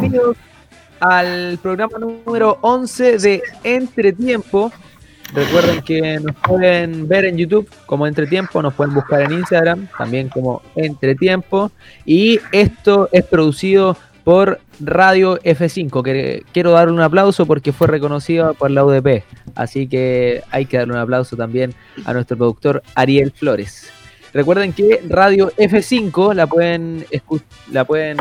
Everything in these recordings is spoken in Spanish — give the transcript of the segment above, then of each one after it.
bienvenidos al programa número 11 de Entretiempo. Recuerden que nos pueden ver en YouTube como Entretiempo, nos pueden buscar en Instagram también como Entretiempo. Y esto es producido por Radio F5, que quiero darle un aplauso porque fue reconocido por la UDP. Así que hay que darle un aplauso también a nuestro productor Ariel Flores. Recuerden que Radio F5 la pueden, la pueden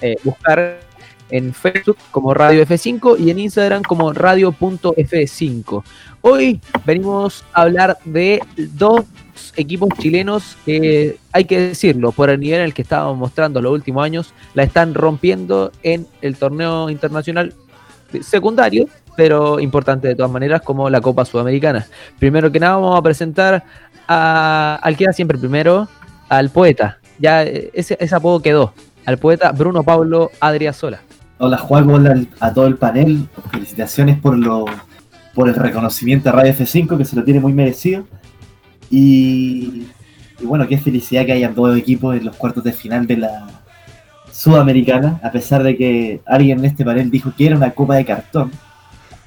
eh, buscar en Facebook como Radio F5 y en Instagram como Radio.f5. Hoy venimos a hablar de dos equipos chilenos que, hay que decirlo, por el nivel en el que estábamos mostrando los últimos años, la están rompiendo en el torneo internacional secundario, pero importante de todas maneras, como la Copa Sudamericana. Primero que nada, vamos a presentar a, al que era siempre primero, al poeta. Ya ese, ese apodo quedó, al poeta Bruno Pablo Adriasola. Hola Juan, hola a todo el panel. Felicitaciones por lo por el reconocimiento a Radio F5, que se lo tiene muy merecido. Y, bueno, qué felicidad que hayan dos equipos en los cuartos de final de la Sudamericana, a pesar de que alguien en este panel dijo que era una copa de cartón.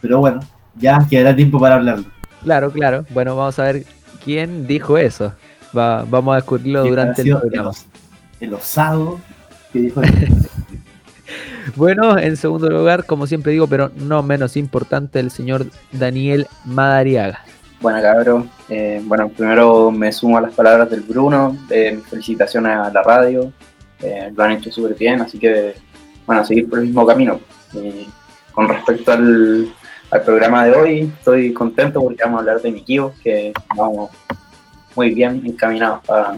Pero bueno, ya quedará tiempo para hablarlo. Claro, claro. Bueno, vamos a ver quién dijo eso. vamos a descubrirlo durante el programa. El, osado que dijo Bueno, en segundo lugar, como siempre digo, pero no menos importante, el señor Daniel Madariaga. Bueno, cabrón. Eh, bueno, primero me sumo a las palabras del Bruno. Eh, felicitaciones a la radio. Eh, lo han hecho súper bien, así que, bueno, a seguir por el mismo camino. con respecto al, programa de hoy, estoy contento porque vamos a hablar de mi equipo, que vamos muy bien encaminados para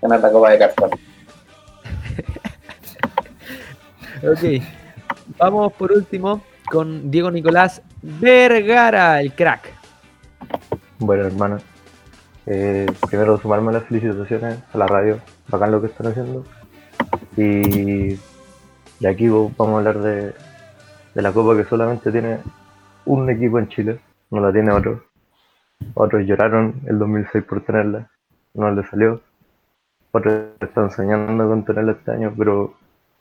ganar la Copa de Cartón. Ok. Vamos por último con Diego Nicolás Vergara, el crack. Bueno, hermano. Eh, primero sumarme las felicitaciones a la radio. Bacán lo que están haciendo. Y, y aquí vamos a hablar de, de la copa que solamente tiene un equipo en Chile. No la tiene otro. Otros lloraron el 2006 por tenerla. No les salió. Otros están soñando con tenerla este año, pero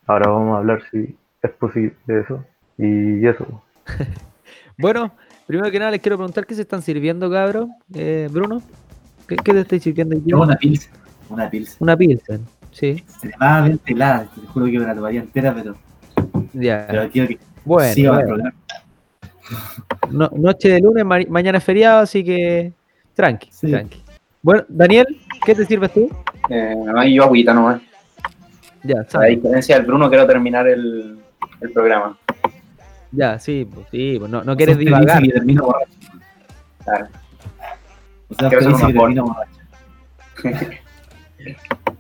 Ahora vamos a hablar si es posible eso. Y eso. bueno, primero que nada les quiero preguntar qué se están sirviendo, cabrón. Eh, Bruno, ¿qué, te estáis sirviendo aquí? Una pilsen. Una pilsen. Una pilsen, sí. Extremadamente helada. Te juro que me la tomaría entera, pero. Ya. Pero quiero que bueno, bueno. No, noche de lunes, mañana es feriado, así que tranqui, tranqui. Bueno, Daniel, ¿qué te sirves tú? Eh, yo agüita nomás. Ya, A diferencia del Bruno, quiero terminar el, el programa. Ya, sí, pues sí, pues no, no quieres divagar. Y termino borracho. Claro. O sea, quiero ser termino borracho.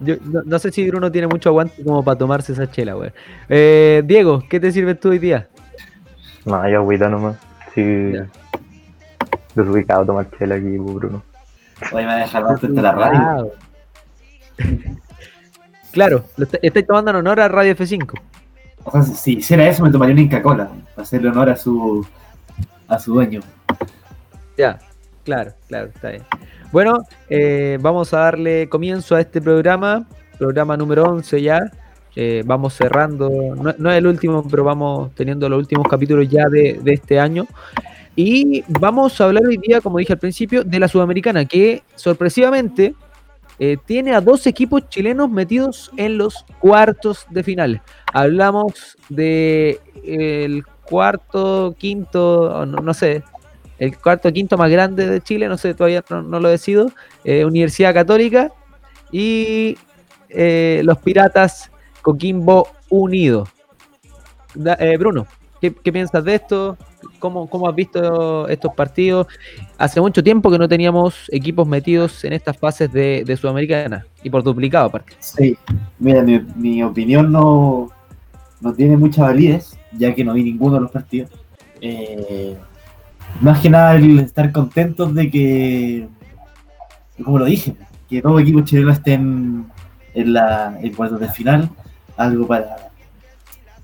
Yo no, sé si Bruno tiene mucho aguante como para tomarse esa chela, güey. Eh, Diego, ¿qué te sirve tú hoy día? No, hay agüita nomás. Sí. Desubicado tomar chela aquí, pues, Bruno. Hoy me va a dejar a la radio. Claro, lo estáis tomando en honor a Radio F5. O sea, si hiciera eso me tomaría una Inca Cola, para hacerle honor a su a su dueño. Ya, claro, claro, está bien. Bueno, eh, vamos a darle comienzo a este programa, programa número 11 ya. Eh, vamos cerrando, no, es el último, pero vamos teniendo los últimos capítulos ya de, de este año. Y vamos a hablar hoy día, como dije al principio, de la Sudamericana, que sorpresivamente eh, tiene a dos equipos chilenos metidos en los cuartos de final. Hablamos de el cuarto, quinto, no, sé, el cuarto, quinto más grande de Chile, no sé, todavía no, lo decido, eh, Universidad Católica y eh, los Piratas Coquimbo Unido. Bruno, ¿qué, ¿qué, piensas de esto? ¿Cómo, ¿Cómo has visto estos partidos? Hace mucho tiempo que no teníamos equipos metidos en estas fases de, Sudamericana y por duplicado aparte. Sí, mira, mi, opinión no, no, tiene mucha validez, ya que no vi ninguno de los partidos. Eh, más que nada estar contentos de que, como lo dije, que todo equipo chileno esté en, la, en cuartos de final, algo para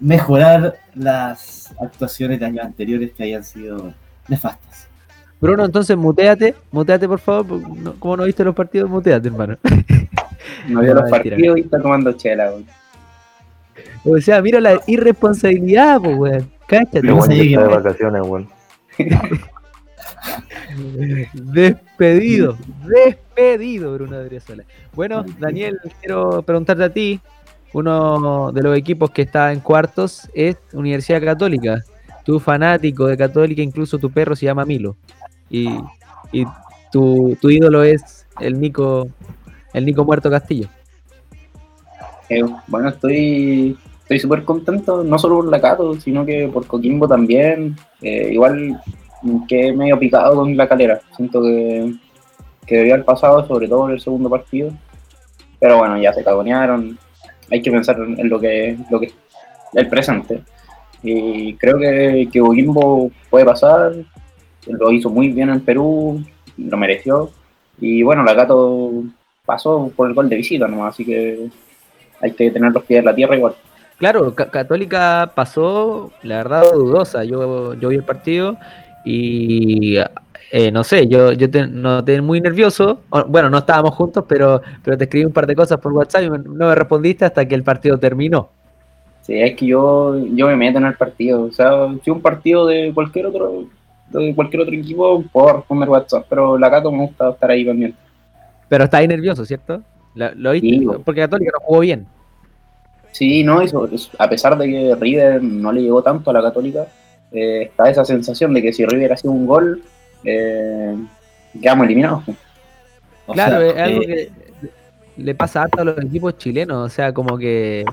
mejorar las actuaciones de años anteriores que hayan sido nefastas. Bruno, entonces muteate, muteate por favor, como no viste los partidos, muteate, hermano. No vio los partidos y está tomando chela, O sea, mira la irresponsabilidad, pues, weón. Vos ahí está de vacaciones, weón. Despedido, despedido, Bruno Adriozola. Bueno, Daniel, quiero preguntarte a ti. Uno de los equipos que está en cuartos es Universidad Católica. Tú fanático de Católica, incluso tu perro se llama Milo. Y, y tu, tu ídolo es el Nico, el Nico Muerto Castillo. Eh, bueno, estoy estoy súper contento, no solo por la Cato, sino que por Coquimbo también. Eh, igual que medio picado con la calera. Siento que, que debió haber pasado, sobre todo en el segundo partido. Pero bueno, ya se cagonearon. Hay que pensar en lo que, lo que el presente. Y creo que, que puede pasar. Lo hizo muy bien en Perú, lo mereció. Y bueno, la Gato pasó por el gol de visita nomás, así que hay que tener los pies en la tierra igual. Claro, Ca- Católica pasó, la verdad, dudosa. Yo, yo vi el partido y eh, no sé, yo, yo te noté muy nervioso. Bueno, no estábamos juntos, pero, pero te escribí un par de cosas por WhatsApp y no me respondiste hasta que el partido terminó. Sí, es que yo, yo me meto en el partido. O sea, si un partido de cualquier otro de cualquier otro equipo, puedo responder WhatsApp, pero la Cato me gusta estar ahí pendiente. Pero está ahí nervioso, ¿cierto? La- ¿Lo viste? Sí. Porque Católica no jugó bien. Sí, no, sobre- a pesar de que River no le llegó tanto a la Católica, eh, está esa sensación de que si River hacía un gol, eh, quedamos eliminados. O Claro, sea, es algo eh, que le pasa harto a los equipos chilenos. O sea, como que.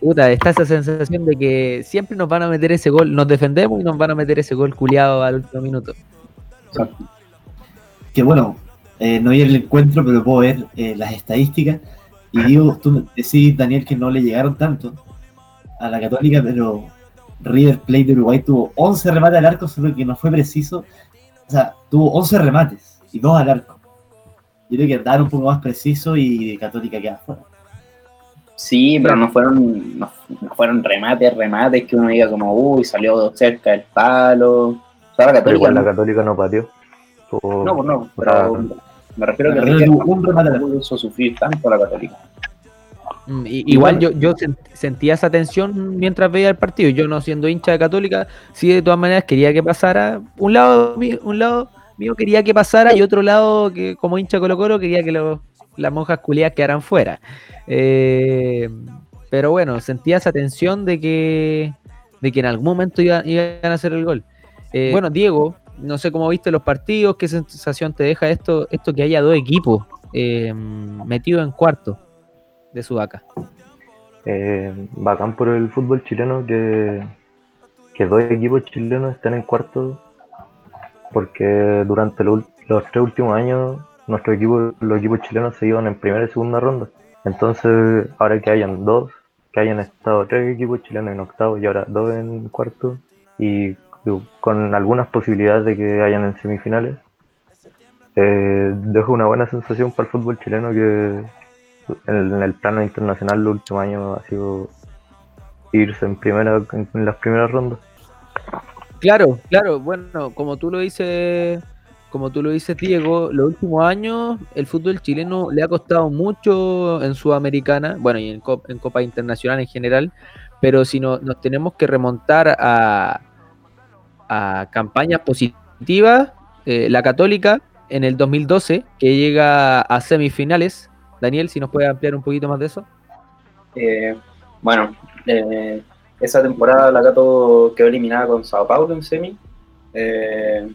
Puta, está esa sensación de que siempre nos van a meter ese gol. Nos defendemos y nos van a meter ese gol culiado al último minuto. que bueno, eh, no vi el encuentro, pero puedo ver eh, las estadísticas. Y digo, tú decís, Daniel, que no le llegaron tanto a la Católica, pero River Plate de Uruguay tuvo 11 remates al arco, solo que no fue preciso. O sea, tuvo 11 remates y 2 al arco. Yo creo que dar un poco más preciso y Católica queda fuera. Sí, pero no fueron, no, no fueron remates, remates que uno diga como, uy, salió cerca del palo. O sea, la Pero Católica igual la no, Católica no pateó. No, pues no, pero me refiero a que tuvo un remate hizo sufrir tanto a la Católica. Mm, y- igual yo, yo sen- sentía esa tensión mientras veía el partido. Yo no siendo hincha de Católica, sí de todas maneras quería que pasara. Un lado, un lado mío quería que pasara y otro lado que como hincha Colo Colo quería que los- las monjas culiadas quedaran fuera. Eh, pero bueno, sentía esa tensión de que, de que en algún momento iban, iban a hacer el gol. Eh, bueno, Diego, no sé cómo viste los partidos, qué sensación te deja esto, esto que haya dos equipos eh, metidos en cuarto de Sudaca. Eh, bacán por el fútbol chileno que, que dos equipos chilenos estén en cuarto porque durante los tres últimos años nuestros equipos, los equipos chilenos se iban en primera y segunda ronda. Entonces, ahora que hayan dos, que hayan estado tres equipos chilenos en octavo y ahora dos en cuarto, y con algunas posibilidades de que hayan en semifinales, eh, deja una buena sensación para el fútbol chileno que en, el plano internacional los últimos años ha sido irse en primera en las primeras rondas. Claro, claro, bueno, como tú lo dices, como tú lo dices, Diego, los últimos años el fútbol chileno le ha costado mucho en Sudamericana, bueno, y en, Cop- en Copa Internacional en general, pero si no, nos tenemos que remontar a, a campañas positivas, eh, la Católica en el 2012, que llega a semifinales. Daniel, si nos puede ampliar un poquito más de eso. Eh, bueno, eh, esa temporada la Cato quedó eliminada con Sao Paulo en semi. Eh,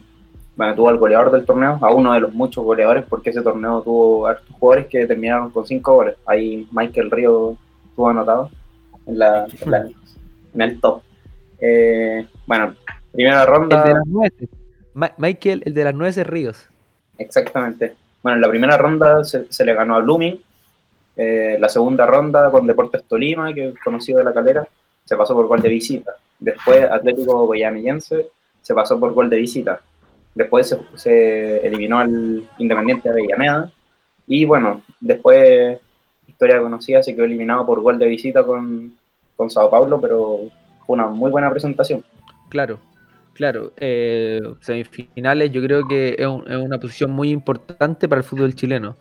bueno, tuvo al goleador del torneo, a uno de los muchos goleadores, porque ese torneo tuvo hartos jugadores que terminaron con cinco goles. Ahí Michael Río estuvo anotado en, la, en, la- en el top. Bueno, primera El de ronda. las nueces. Ma- Michael, el de las nueces Ríos. Exactamente. Bueno, en la primera ronda se, le ganó a Blooming. Eh, la segunda ronda con Deportes Tolima, que es conocido de la calera, se pasó por gol de visita. Después Atlético Goyanillense se pasó por gol de visita. Después se, se eliminó al Independiente de Avellaneda. Y bueno, después, historia conocida, se quedó eliminado por gol de visita con, con Sao Paulo, pero fue una muy buena presentación. Claro, claro. eh, semifinales yo creo que es, un- es una posición muy importante para el fútbol chileno.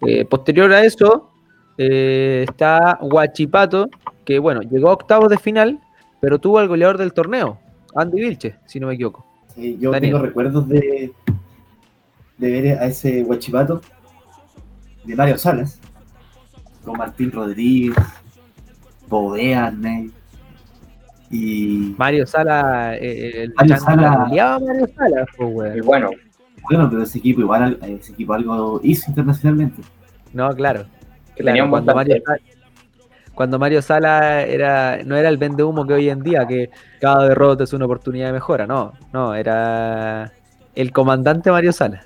Eh, posterior a eso, eh, está Huachipato, que bueno, llegó a octavos de final, pero tuvo al goleador del torneo, Andy Vilche, si no me equivoco. Sí, yo Daniel. tengo recuerdos de, de ver a ese Huachipato de Mario Salas, con Martín Rodríguez, Bovea, Arney, y Mario Sala, eh, el Mario Sala- Mario Sala, pues, bueno, bueno, pero ese equipo igual ese equipo algo hizo internacionalmente. No, claro. que Claro, tenía un buen cuando Mario. Sala, cuando Mario Sala era, no era el vende humo que hoy en día, que cada derrota es una oportunidad de mejora, no, no, era el comandante Mario Sala.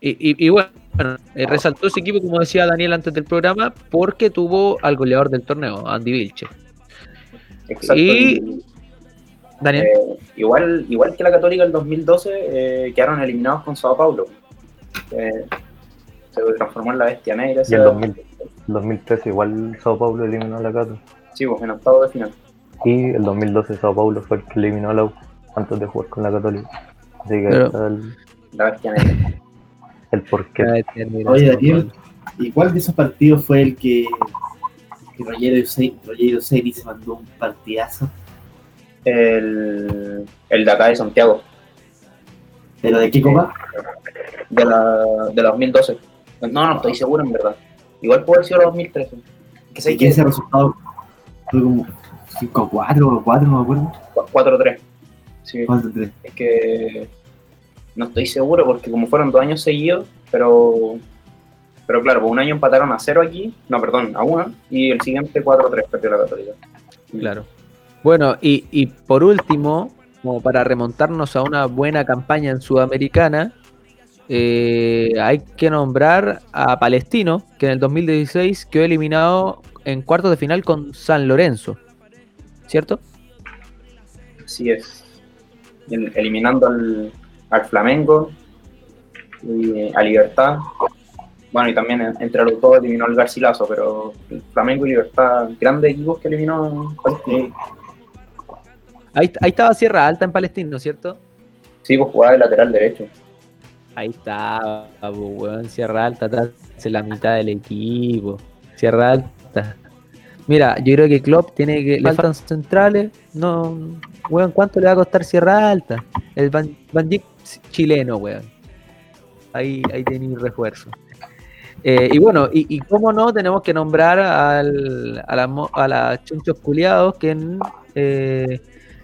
Y, y- y bueno, eh, resaltó ese equipo, como decía Daniel antes del programa, porque tuvo al goleador del torneo, Andy Vilche. Exacto. Y- Daniel, Eh, igual, igual que la Católica del 2012, eh, quedaron eliminados con Sao Paulo. Eh, se transformó en la bestia negra. Y en 2000, 2013 igual Sao Paulo eliminó a la Cato. Sí, pues en octavo de final. Y el 2012 Sao Paulo fue el que eliminó a la U antes de jugar con la Católica. Así que Pero- está el, La bestia negra. el porqué. Oye, Daniel, ¿y cuál de esos partidos fue el que, Eusebio Rogerio Eusebio se mandó un partidazo? El, el de acá de Santiago, ¿Pero de qué copa? de la, de la 2012. No, no estoy seguro en verdad. Igual puede haber sido la 2013. Que sé ¿Y que ese resultado fue como 5-4 o 4, no me acuerdo? 4-3. Sí, 4-3. es que no estoy seguro porque como fueron dos años seguidos, pero pero claro, por un año empataron a 0 aquí, no, perdón, a 1 y el siguiente 4-3 perdió la Católica. Claro. Bueno, y, y por último, como para remontarnos a una buena campaña en Sudamericana, eh, hay que nombrar a Palestino, que en el 2016 quedó eliminado en cuartos de final con San Lorenzo. ¿Cierto? Así es. El- eliminando al, al Flamengo y eh, a Libertad. Bueno, y también en- entre los dos eliminó al Garcilaso, pero el Flamengo y Libertad, grandes equipos que eliminó Palestino. Ahí, ahí estaba Sierra Alta en Palestino, ¿cierto? Sí, pues jugaba de lateral derecho. Ahí estaba, pues, weón, Sierra Alta atrás en la mitad del equipo. Sierra Alta. Mira, yo creo que Klopp tiene que. Le faltan centrales. No, weón, ¿cuánto le va a costar Sierra Alta? El Dijk chileno, weón. Ahí, ahí tenéis refuerzo. Eh, y bueno, y, y cómo no, tenemos que nombrar al, a mo- a las chunchos culiados que eh,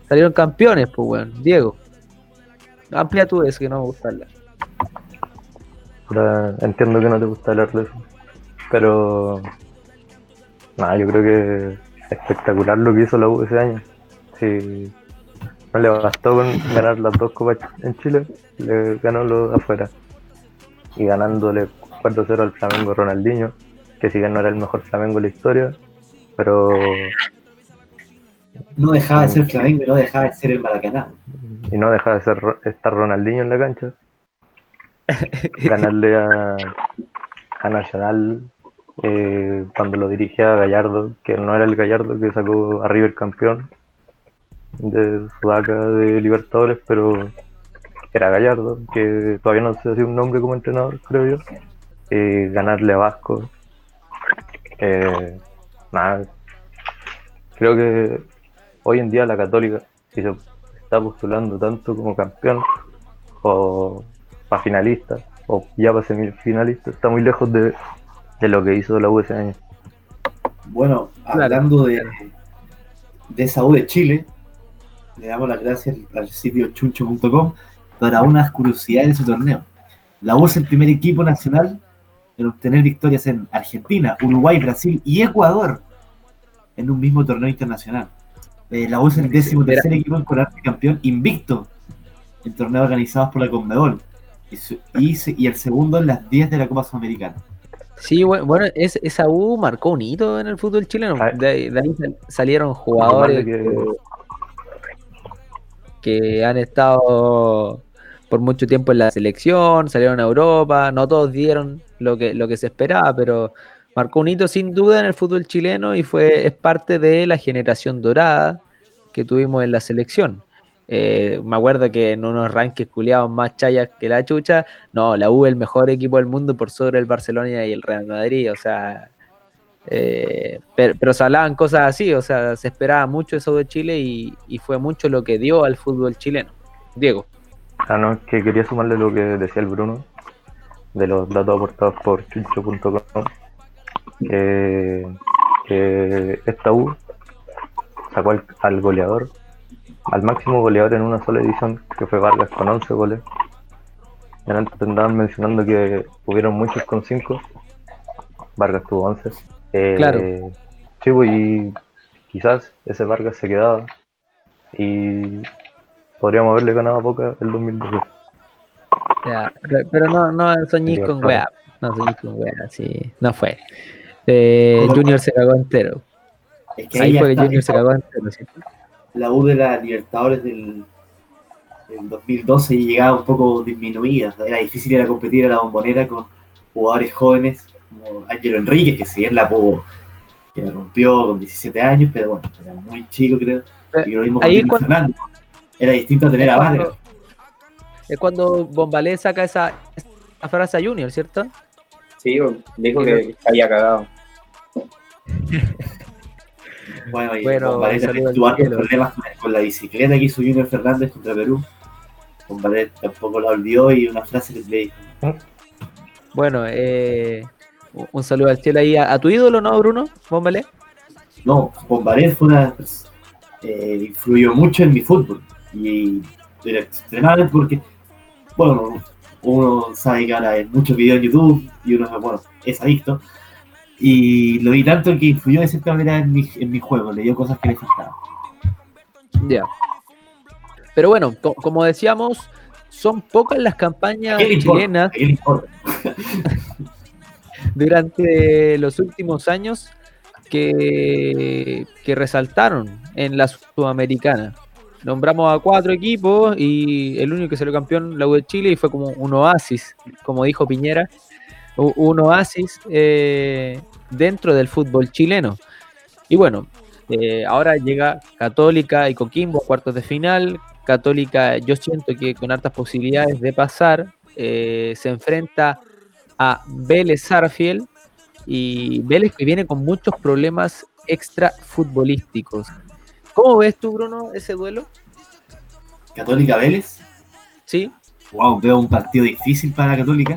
salieron campeones, pues, weón. Diego. Amplia tú eso, que no me gusta hablar. Entiendo que no te gusta hablar de eso. Pero. Nada, yo creo que espectacular lo que hizo la U ese año. Si no le bastó con ganar las dos copas en Chile, le ganó los afuera. Y ganándole 4-0 al Flamengo Ronaldinho, que si bien no era el mejor Flamengo de la historia, pero. No dejaba de ser Flamengo y no dejaba de ser el Maracaná. Y no deja de ser estar Ronaldinho en la cancha. Ganarle a, a Nacional eh, cuando lo dirigía Gallardo, que no era el Gallardo que sacó a River campeón de Sudaca de Libertadores, pero era Gallardo, que todavía no se hacía un nombre como entrenador, creo yo. Eh, ganarle a Vasco. Eh, nada. Creo que hoy en día la Católica, si se está postulando tanto como campeón o para finalista o ya para semifinalista, está muy lejos de, de lo que hizo la U ese año. Bueno, hablando de, de esa U de Chile, le damos las gracias al sitio chuncho.com para unas curiosidades de su torneo. La U es el primer equipo nacional en obtener victorias en Argentina, Uruguay, Brasil y Ecuador en un mismo torneo internacional. Eh, la U es el décimo tercer equipo en coronarse campeón invicto en torneos organizados por la Conmebol y, su- y se- y el segundo en las 10 de la Copa Sudamericana. Sí, bu- bueno, es, esa U marcó un hito en el fútbol chileno. Ah. De, ahí- de ahí sal- salieron jugadores que han estado por mucho tiempo en la selección, salieron a Europa, no todos dieron lo que, lo que se esperaba, pero marcó un hito sin duda en el fútbol chileno y fue, es parte de la generación dorada que tuvimos en la selección. Eh, me acuerdo que en unos rankings culiados más chayas que la chucha, no, la U el mejor equipo del mundo por sobre el Barcelona y el Real Madrid, o sea, Eh, pero, pero, se hablaban cosas así, o sea, se esperaba mucho eso de Chile y fue mucho lo que dio al fútbol chileno. Diego. Ah, no, que quería sumarle lo que decía el Bruno, de los datos aportados por chuncho.com, que, que esta U sacó al, al, goleador, al máximo goleador en una sola edición, que fue Vargas con 11 goles. Y antes andaban mencionando que hubieron muchos con 5, Vargas tuvo 11. Eh, claro. Sí, pues, y quizás ese Vargas se quedaba y podríamos haberle ganado a Boca el 2012. Ya, pero no, no soñís con weá. No soñís con weá, sí. No fue. Eh, Junior se cagó entero. Es que Ahí ahí fue que está- Junior se cagó entero, ¿sí? la U de la Libertadores del, del 2012 llegaba un poco disminuida. Era difícil ir a competir a la bombonera con jugadores jóvenes como Ángelo Enríquez, que si bien la pudo, que la rompió con 17 años, pero bueno, era muy chico, creo. Y lo mismo con Ahí cuando-. Era distinto a tener a Vargas. Es cuando Bombalé saca esa, esa frase a Junior, ¿cierto? Sí, dijo que había cagado. Bueno, y Bueno, Bombalé también tuvo problemas con, la bicicleta que hizo Junior Fernández contra Perú. Bombalé tampoco la olvidó y una frase que le dijo. Bueno, eh, un saludo al cielo ahí a, tu ídolo, ¿no, Bruno? Bombalé. No, Bombaré fue una, eh, influyó mucho en mi fútbol y era extremadamente porque, bueno, uno sabe que ahora hay muchos videos en YouTube y uno, bueno, es adicto y lo vi tanto que influyó de cierta manera en mi, en mi juego, le dio cosas que le faltaban. Ya. Pero bueno, co- como decíamos, son pocas las campañas chilenas durante los últimos años que, que resaltaron en la sudamericana. Nombramos a cuatro equipos y el único que salió campeón la U de Chile y fue como un oasis, como dijo Piñera, un oasis eh, dentro del fútbol chileno. Y bueno, eh, ahora llega Católica y Coquimbo, cuartos de final. Católica, yo siento que con hartas posibilidades de pasar, eh, se enfrenta a Vélez Sarfield y Vélez que viene con muchos problemas extra futbolísticos. ¿Cómo ves tú, Bruno, ese duelo? Católica Vélez, Sí, wow, veo un partido difícil para Católica,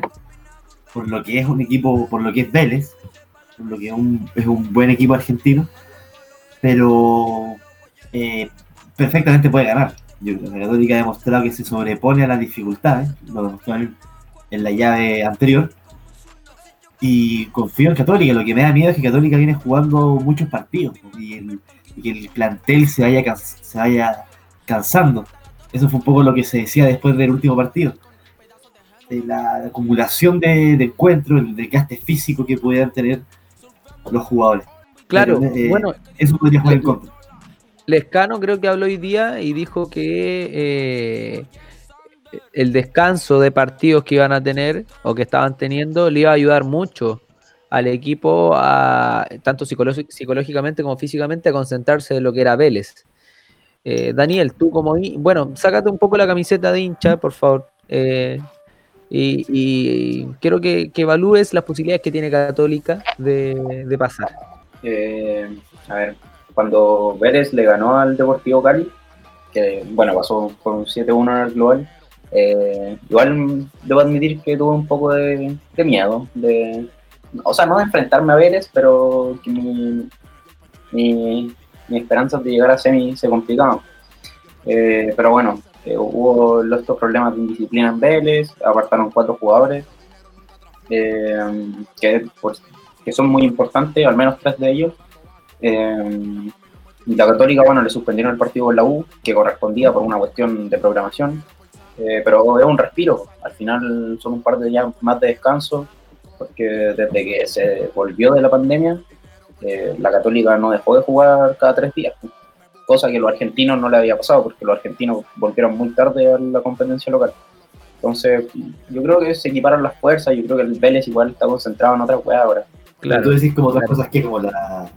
por lo que es un equipo, por lo que es Vélez, por lo que es un, es un buen equipo argentino, pero eh, perfectamente puede ganar. Yo creo que la Católica ha demostrado que se sobrepone a las dificultades, lo demostró en, en la llave anterior. Y confío en Católica, lo que me da miedo es que Católica viene jugando muchos partidos y, el- y que el plantel se vaya, se vaya cansando. Eso fue un poco lo que se decía después del último partido. De la acumulación de, de encuentros, el desgaste físico que pudieran tener los jugadores. claro. Pero, eh, bueno, Eso podría jugar en contra. Lescano creo que habló hoy día y dijo que eh, el descanso de partidos que iban a tener o que estaban teniendo le iba a ayudar mucho al equipo, a, tanto psicológi- psicológicamente como físicamente, a concentrarse en lo que era Vélez. Eh, Daniel, tú como... Bueno, sácate un poco la camiseta de hincha, por favor. eh, y, quiero que, evalúes las posibilidades que tiene Católica de, pasar. Eh, a ver, cuando Vélez le ganó al Deportivo Cali, que bueno, pasó con un 7-1 en el global, igual debo admitir que tuve un poco de, de miedo, de, o sea, no de enfrentarme a Vélez, pero que mi, mi, mi esperanza de llegar a semi se complicaban. Eh, pero bueno, eh, hubo estos problemas de indisciplina en Vélez, apartaron cuatro jugadores, eh, que, pues, que son muy importantes, al menos tres de ellos. Eh, la Católica, bueno, le suspendieron el partido con la U, que correspondía por una cuestión de programación, eh, pero es un respiro. Al final son un par de días más de descanso, porque desde que se volvió de la pandemia, eh, la Católica no dejó de jugar cada tres días, cosa que a los argentinos no le había pasado, porque los argentinos volvieron muy tarde a la competencia local. Entonces, yo creo que se equiparon las fuerzas, yo creo que el Vélez igual está concentrado en otra weá ahora. Tú decís como otras claro. cosas que como la,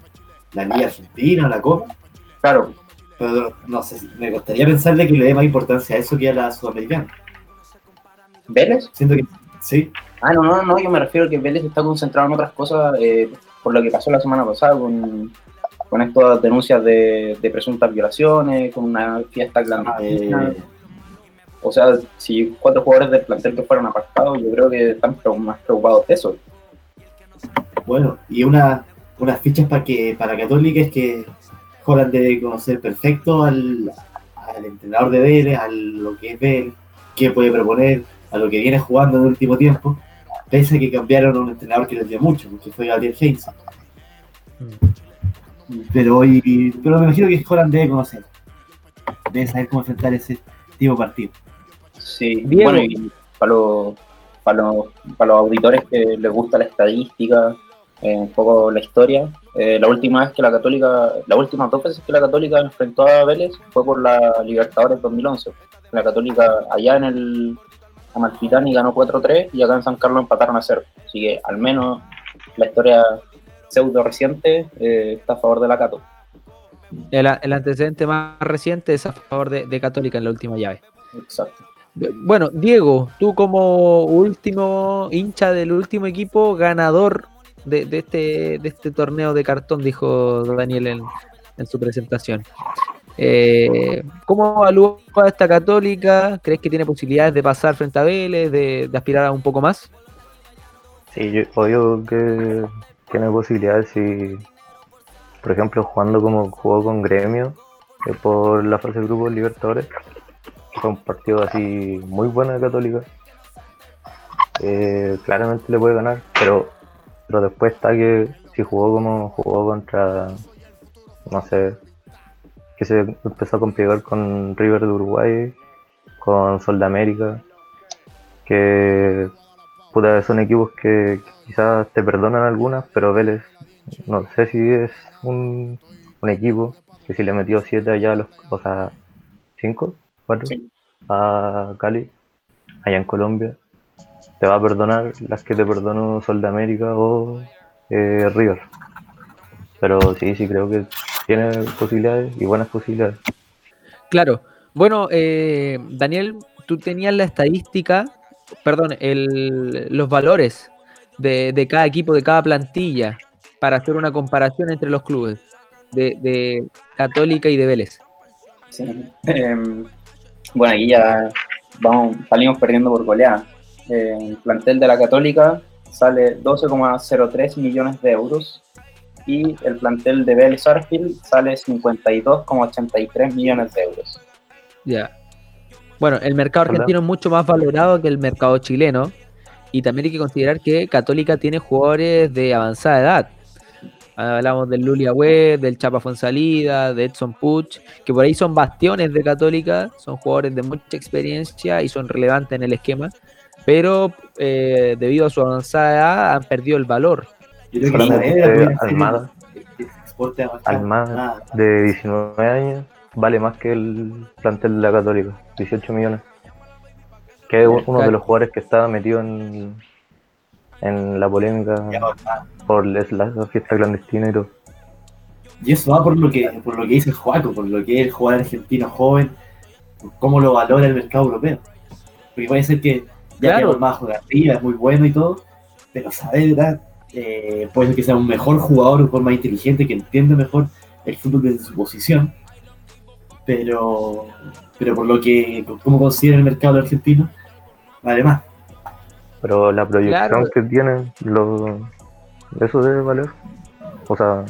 la Liga Argentina, la Copa, Claro, pero no sé, me gustaría pensarle que le dé más importancia a eso que a la Sudamericana. Vélez, Siento que sí, Ah, no, no, no, yo me refiero a que Vélez está concentrado en otras cosas eh, por lo que pasó la semana pasada con, con estas denuncias de, de presuntas violaciones, con una fiesta clandestina. Eh, O sea, si cuatro jugadores del plantel que fueron apartados, yo creo que están más preocupados de eso. Bueno, y una, unas fichas para que para Católica es que Holland debe conocer perfecto al, al entrenador de Vélez, a lo que es Vélez, qué puede proponer, a lo que viene jugando en el último tiempo, pese a que cambiaron a un entrenador que les dio mucho, que fue Gabriel Heinz. Pero, hoy, pero me imagino que Holland debe conocer, debe saber cómo enfrentar ese tipo de partido. Sí, Diego. bueno, y para los, para, los, para los auditores que les gusta la estadística, eh, un poco la historia, eh, la última vez que la Católica, las últimas dos veces que la Católica enfrentó a Vélez fue por la Libertadores 2011. La Católica allá en el Amalfitani ganó 4-3 y acá en San Carlos empataron a 0. Así que al menos la historia pseudo reciente eh, está a favor de la Cato. El, el antecedente más reciente es a favor de, de Católica en la última llave. Exacto. Bueno, Diego, tú como último hincha del último equipo ganador de, de este, de este torneo de cartón, dijo Daniel en, en su presentación. Eh, ¿Cómo evalúa a esta católica? ¿Crees que tiene posibilidades de pasar frente a Vélez, de, aspirar a un poco más? Sí, yo obvio que tiene posibilidades si, por ejemplo, jugando como jugó con Gremio eh, por la fase de grupos Libertadores, fue un partido así muy bueno de Católica. Eh, claramente le puede ganar, pero, pero después está que si jugó como jugó contra, no sé, que se empezó a complicar con River de Uruguay, con Sol de América, que puta, son equipos que quizás te perdonan algunas, pero Vélez, no sé si es un, un equipo que si le metió 7 allá, los, o sea, 5, 4 Sí. a Cali, allá en Colombia, te va a perdonar las que te perdonó Sol de América o eh, River. Pero sí, sí creo que tiene posibilidades y buenas posibilidades. Claro. Bueno, eh, Daniel, tú tenías la estadística, perdón, el, los valores de, de cada equipo, de cada plantilla, para hacer una comparación entre los clubes de, de Católica y de Vélez. Sí. Em, bueno, aquí ya vamos, salimos perdiendo por goleada. Eh, el plantel de la Católica sale 12,03 millones de euros y el plantel de Vélez Sarsfield sale 52,83 millones de euros. Ya. Bueno, el mercado argentino es mucho más valorado que el mercado chileno. Y también hay que considerar que Católica tiene jugadores de avanzada edad. Hablamos del Lulia Web, del Chapa Fonsalida, de Edson Puch, que por ahí son bastiones de Católica, son jugadores de mucha experiencia y son relevantes en el esquema, pero eh, debido a su avanzada edad han perdido el valor. Yo creo que Saavedra ser Almada. exporte. Almada, Ah, de 19 años, vale más que el plantel de la Católica, 18 millones. Que es uno de los jugadores que estaba metido en, en la polémica por la, fiesta clandestina y todo. Y eso va por lo que por lo que dice Juaco, por lo que es el jugador argentino joven, por cómo lo valora el mercado europeo. Porque puede ser que ya Claro. claro. más juega arriba, es muy bueno y todo, pero Saavedra eh, puede ser que sea un mejor jugador, un jugador más inteligente, que entiende mejor el fútbol desde su posición. Pero, pero por lo que, como considera el mercado argentino, vale más. Pero la proyección Claro. que tiene, lo, eso debe valer. O sea,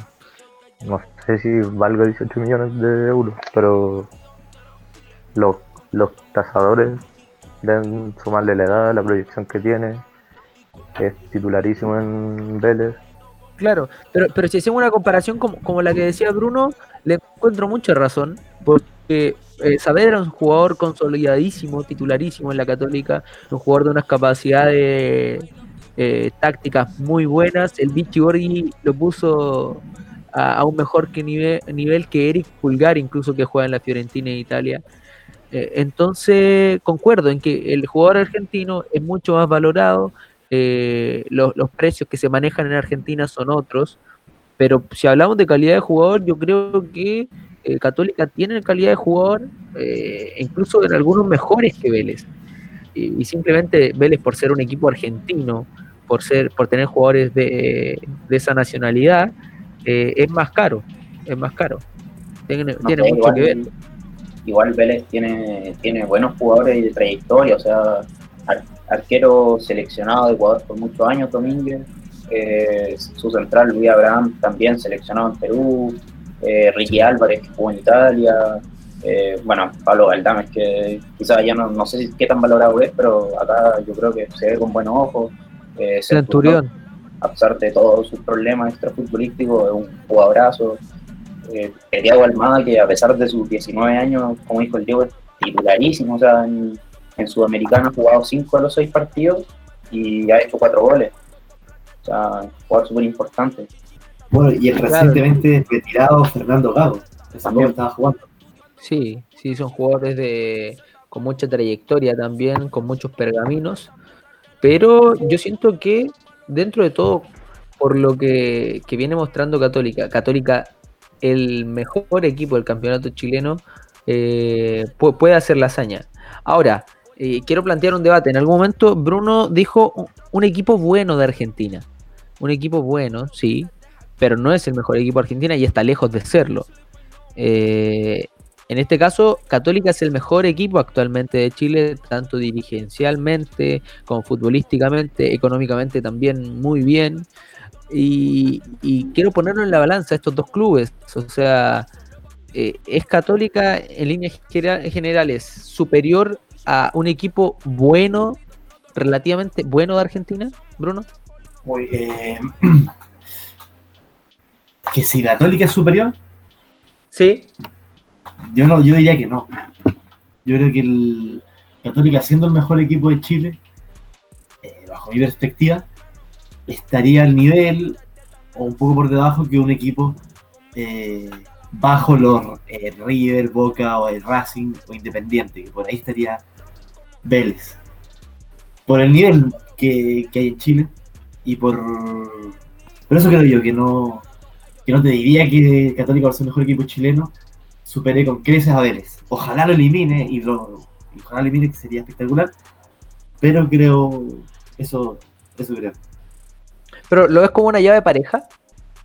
no sé si valga 18 millones de euros, pero los, los tasadores deben sumarle la edad, la proyección que tiene, es titularísimo en Vélez. Claro, pero, pero si hacemos una comparación como, como la que decía Bruno, le encuentro mucha razón, porque eh, Saavedra es un jugador consolidadísimo, titularísimo en la Católica, un jugador de unas capacidades eh, tácticas muy buenas. El Vichy Borghi lo puso a, un mejor que nivel, nivel que Eric Pulgar, incluso que juega en la Fiorentina en Italia. Eh, entonces, concuerdo en que el jugador argentino es mucho más valorado, eh, los, los precios que se manejan en Argentina son otros, pero si hablamos de calidad de jugador, yo creo que eh, Católica tiene calidad de jugador, eh, incluso en algunos mejores que Vélez. y, simplemente Vélez por ser un equipo argentino, por ser, por tener jugadores de, esa nacionalidad, eh, es más caro, es más caro. Tiene, mucho que ver. Igual Vélez tiene, tiene buenos jugadores de trayectoria, o sea, arquero seleccionado de Ecuador por muchos años, Domínguez, eh, su central Luis Abraham también seleccionado en Perú, eh, Ricky Álvarez que jugó en Italia, eh, bueno, Pablo Galdames que quizás ya no, no sé qué tan valorado es, pero acá yo creo que se ve con buenos ojos. Centurión. A pesar de todos sus problemas extrafutbolísticos, es un jugadorazo. Diego Almada, que a pesar de sus 19 años, como dijo el Diego, es titularísimo. O sea, en, en Sudamericana ha jugado 5 de los 6 partidos y ha hecho 4 goles. O sea, un jugador súper importante. Bueno, y el recientemente retirado Fernando Gago, que también estaba jugando. Sí, sí, son jugadores de con mucha trayectoria también, con muchos pergaminos, pero yo siento que dentro de todo, por lo que, viene mostrando Católica, Católica el mejor equipo del campeonato chileno, eh, puede hacer la hazaña. Ahora, quiero plantear un debate. En algún momento Bruno dijo un equipo bueno de Argentina. Un equipo bueno, sí, pero no es el mejor equipo de Argentina y está lejos de serlo. Eh, en este caso, Católica es el mejor equipo actualmente de Chile, tanto dirigencialmente como futbolísticamente, económicamente también muy bien. Y, quiero ponerlo en la balanza estos dos clubes. O sea, eh, ¿es Católica en líneas generales superior a un equipo bueno, relativamente bueno de Argentina, Bruno? Eh, que si Católica es superior. Sí. Yo no, yo diría que no. Yo creo que el Católica, siendo el mejor equipo de Chile, eh, bajo mi perspectiva, estaría al nivel o un poco por debajo que un equipo eh, bajo los eh, River, Boca o el Racing o Independiente, que por ahí estaría Vélez. Por el nivel que, hay en Chile y por, por eso creo yo que no, que no te diría que Católica va a ser el mejor equipo chileno, superé con creces a Vélez. Ojalá lo elimine y lo, ojalá lo elimine, que sería espectacular. Pero creo, eso, eso creo. ¿Pero lo ves como una llave pareja?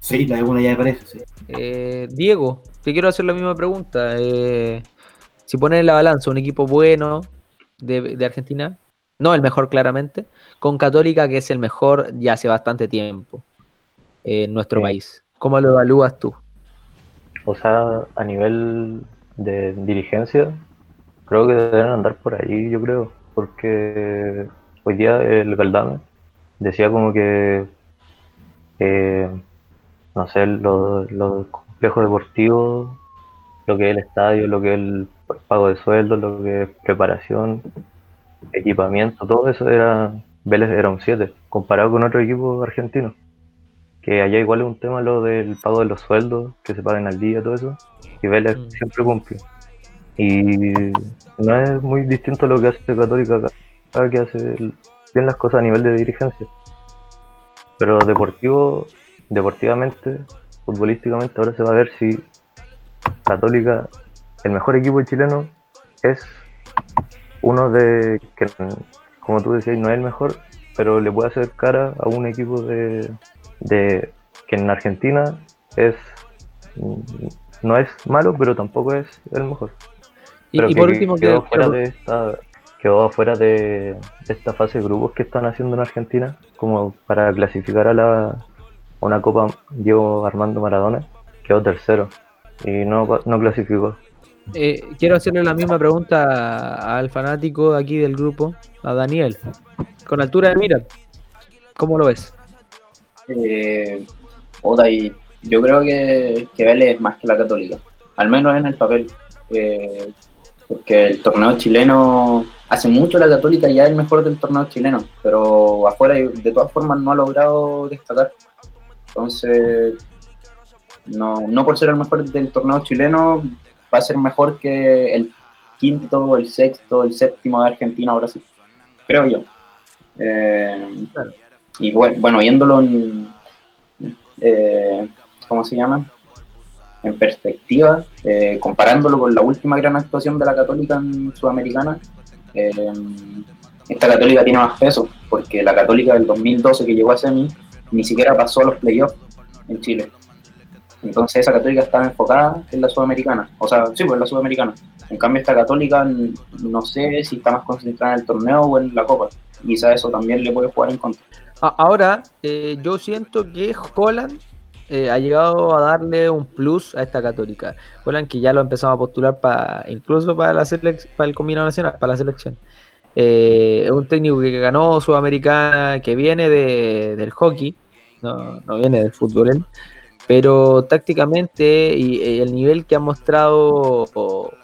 Sí, la veo como una llave pareja, sí. Eh, Diego, te quiero hacer la misma pregunta. Eh, si pones en la balanza un equipo bueno de, Argentina, no el mejor claramente, con Católica que es el mejor ya hace bastante tiempo en nuestro país. ¿Cómo lo evalúas tú? O sea, a nivel de dirigencia, creo que deben andar por ahí, yo creo, porque hoy día el Galdame decía como que, no sé, los lo complejos deportivos, lo que es el estadio, lo que es el pago de sueldo, lo que es preparación, equipamiento, todo eso era, Vélez era un 7, comparado con otro equipo argentino que allá igual es un tema lo del pago de los sueldos, que se paguen al día, todo eso, y Vélez mm. siempre cumple. Y no es muy distinto a lo que hace Católica acá, que hace bien las cosas a nivel de dirigencia. Pero deportivo, deportivamente, futbolísticamente, ahora se va a ver si Católica, el mejor equipo chileno, es uno de que, como tú decías, no es el mejor, pero le puede hacer cara a un equipo de, de que en Argentina es no es malo, pero tampoco es el mejor. y, por último, quedó fuera de esta quedó fuera de esta fase de grupos que están haciendo en Argentina, como para clasificar a la una Copa Diego Armando Maradona, quedó tercero y no, no clasificó. Eh, quiero hacerle la misma pregunta al fanático aquí del grupo, a Daniel. Con altura de mira, ¿cómo lo ves? Eh, y yo creo que, que Vélez es más que la Católica, al menos en el papel. Eh, porque el torneo chileno, hace mucho la Católica ya es el mejor del torneo chileno, pero afuera de todas formas no ha logrado destacar. Entonces, no, no por ser el mejor del torneo chileno, va a ser mejor que el quinto, el sexto, el séptimo de Argentina ahora sí, creo yo. Eh, y bueno, bueno viéndolo en, eh, ¿cómo se llama? En perspectiva, eh, comparándolo con la última gran actuación de la Católica en Sudamericana, eh, esta Católica tiene más peso, porque la Católica del 2012 que llegó a semi ni siquiera pasó a los playoffs en Chile. Entonces esa Católica estaba enfocada en la Sudamericana, o sea, sí, pues la Sudamericana. En cambio esta Católica no sé si está más concentrada en el torneo o en la Copa. Quizá eso también le puede jugar en contra. Ahora, eh, yo siento que Holland eh, ha llegado a darle un plus a esta católica. Holland que ya lo empezamos a postular para incluso para la para el combinado nacional, para la selección. Eh, un técnico que ganó Sudamericana, que viene del hockey, no, viene del fútbol, pero tácticamente y, el nivel que ha mostrado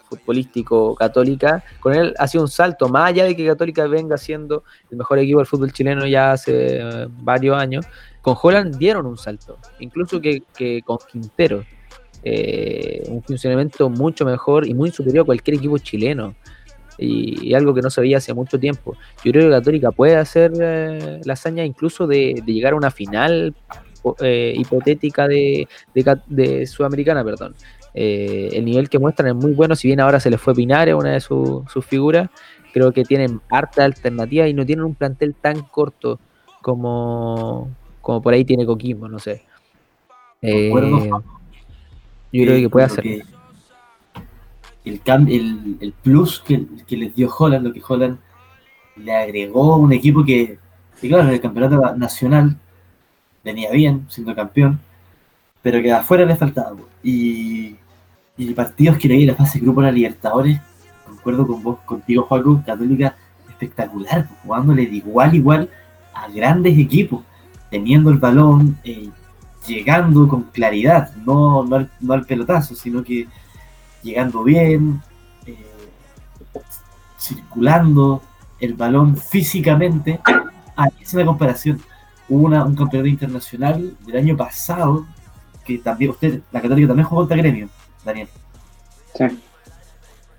futbolístico Católica, con él ha sido un salto, más allá de que Católica venga siendo el mejor equipo del fútbol chileno ya hace eh, varios años, con Holland dieron un salto, incluso que, con Quintero. Eh, un funcionamiento mucho mejor y muy superior a cualquier equipo chileno. Y, algo que no se veía hace mucho tiempo. Yo creo que Católica puede hacer eh, la hazaña incluso de, llegar a una final hipotética de, de, Sudamericana, perdón. Eh, el nivel que muestran es muy bueno, si bien ahora se les fue Pinares, una de sus figuras, creo que tienen harta alternativa y no tienen un plantel tan corto como, como por ahí tiene Coquimbo, no sé. Eh, yo creo que puede hacer. El, el, el, plus que, les dio Holland, lo que Holland le agregó un equipo que, claro, en el campeonato nacional venía bien, siendo campeón, pero que afuera le faltaba. Y, y partidos que leí la fase grupo de la Libertadores, concuerdo con vos, contigo, Juaco, Católica espectacular, jugándole de igual igual a grandes equipos, teniendo el balón, eh, llegando con claridad, no, no, al, pelotazo, sino que llegando bien, eh, circulando el balón físicamente. Ahí es una comparación. Hubo una, un campeonato internacional del año pasado que también usted, la Católica también jugó contra Gremio, Daniel. Sí.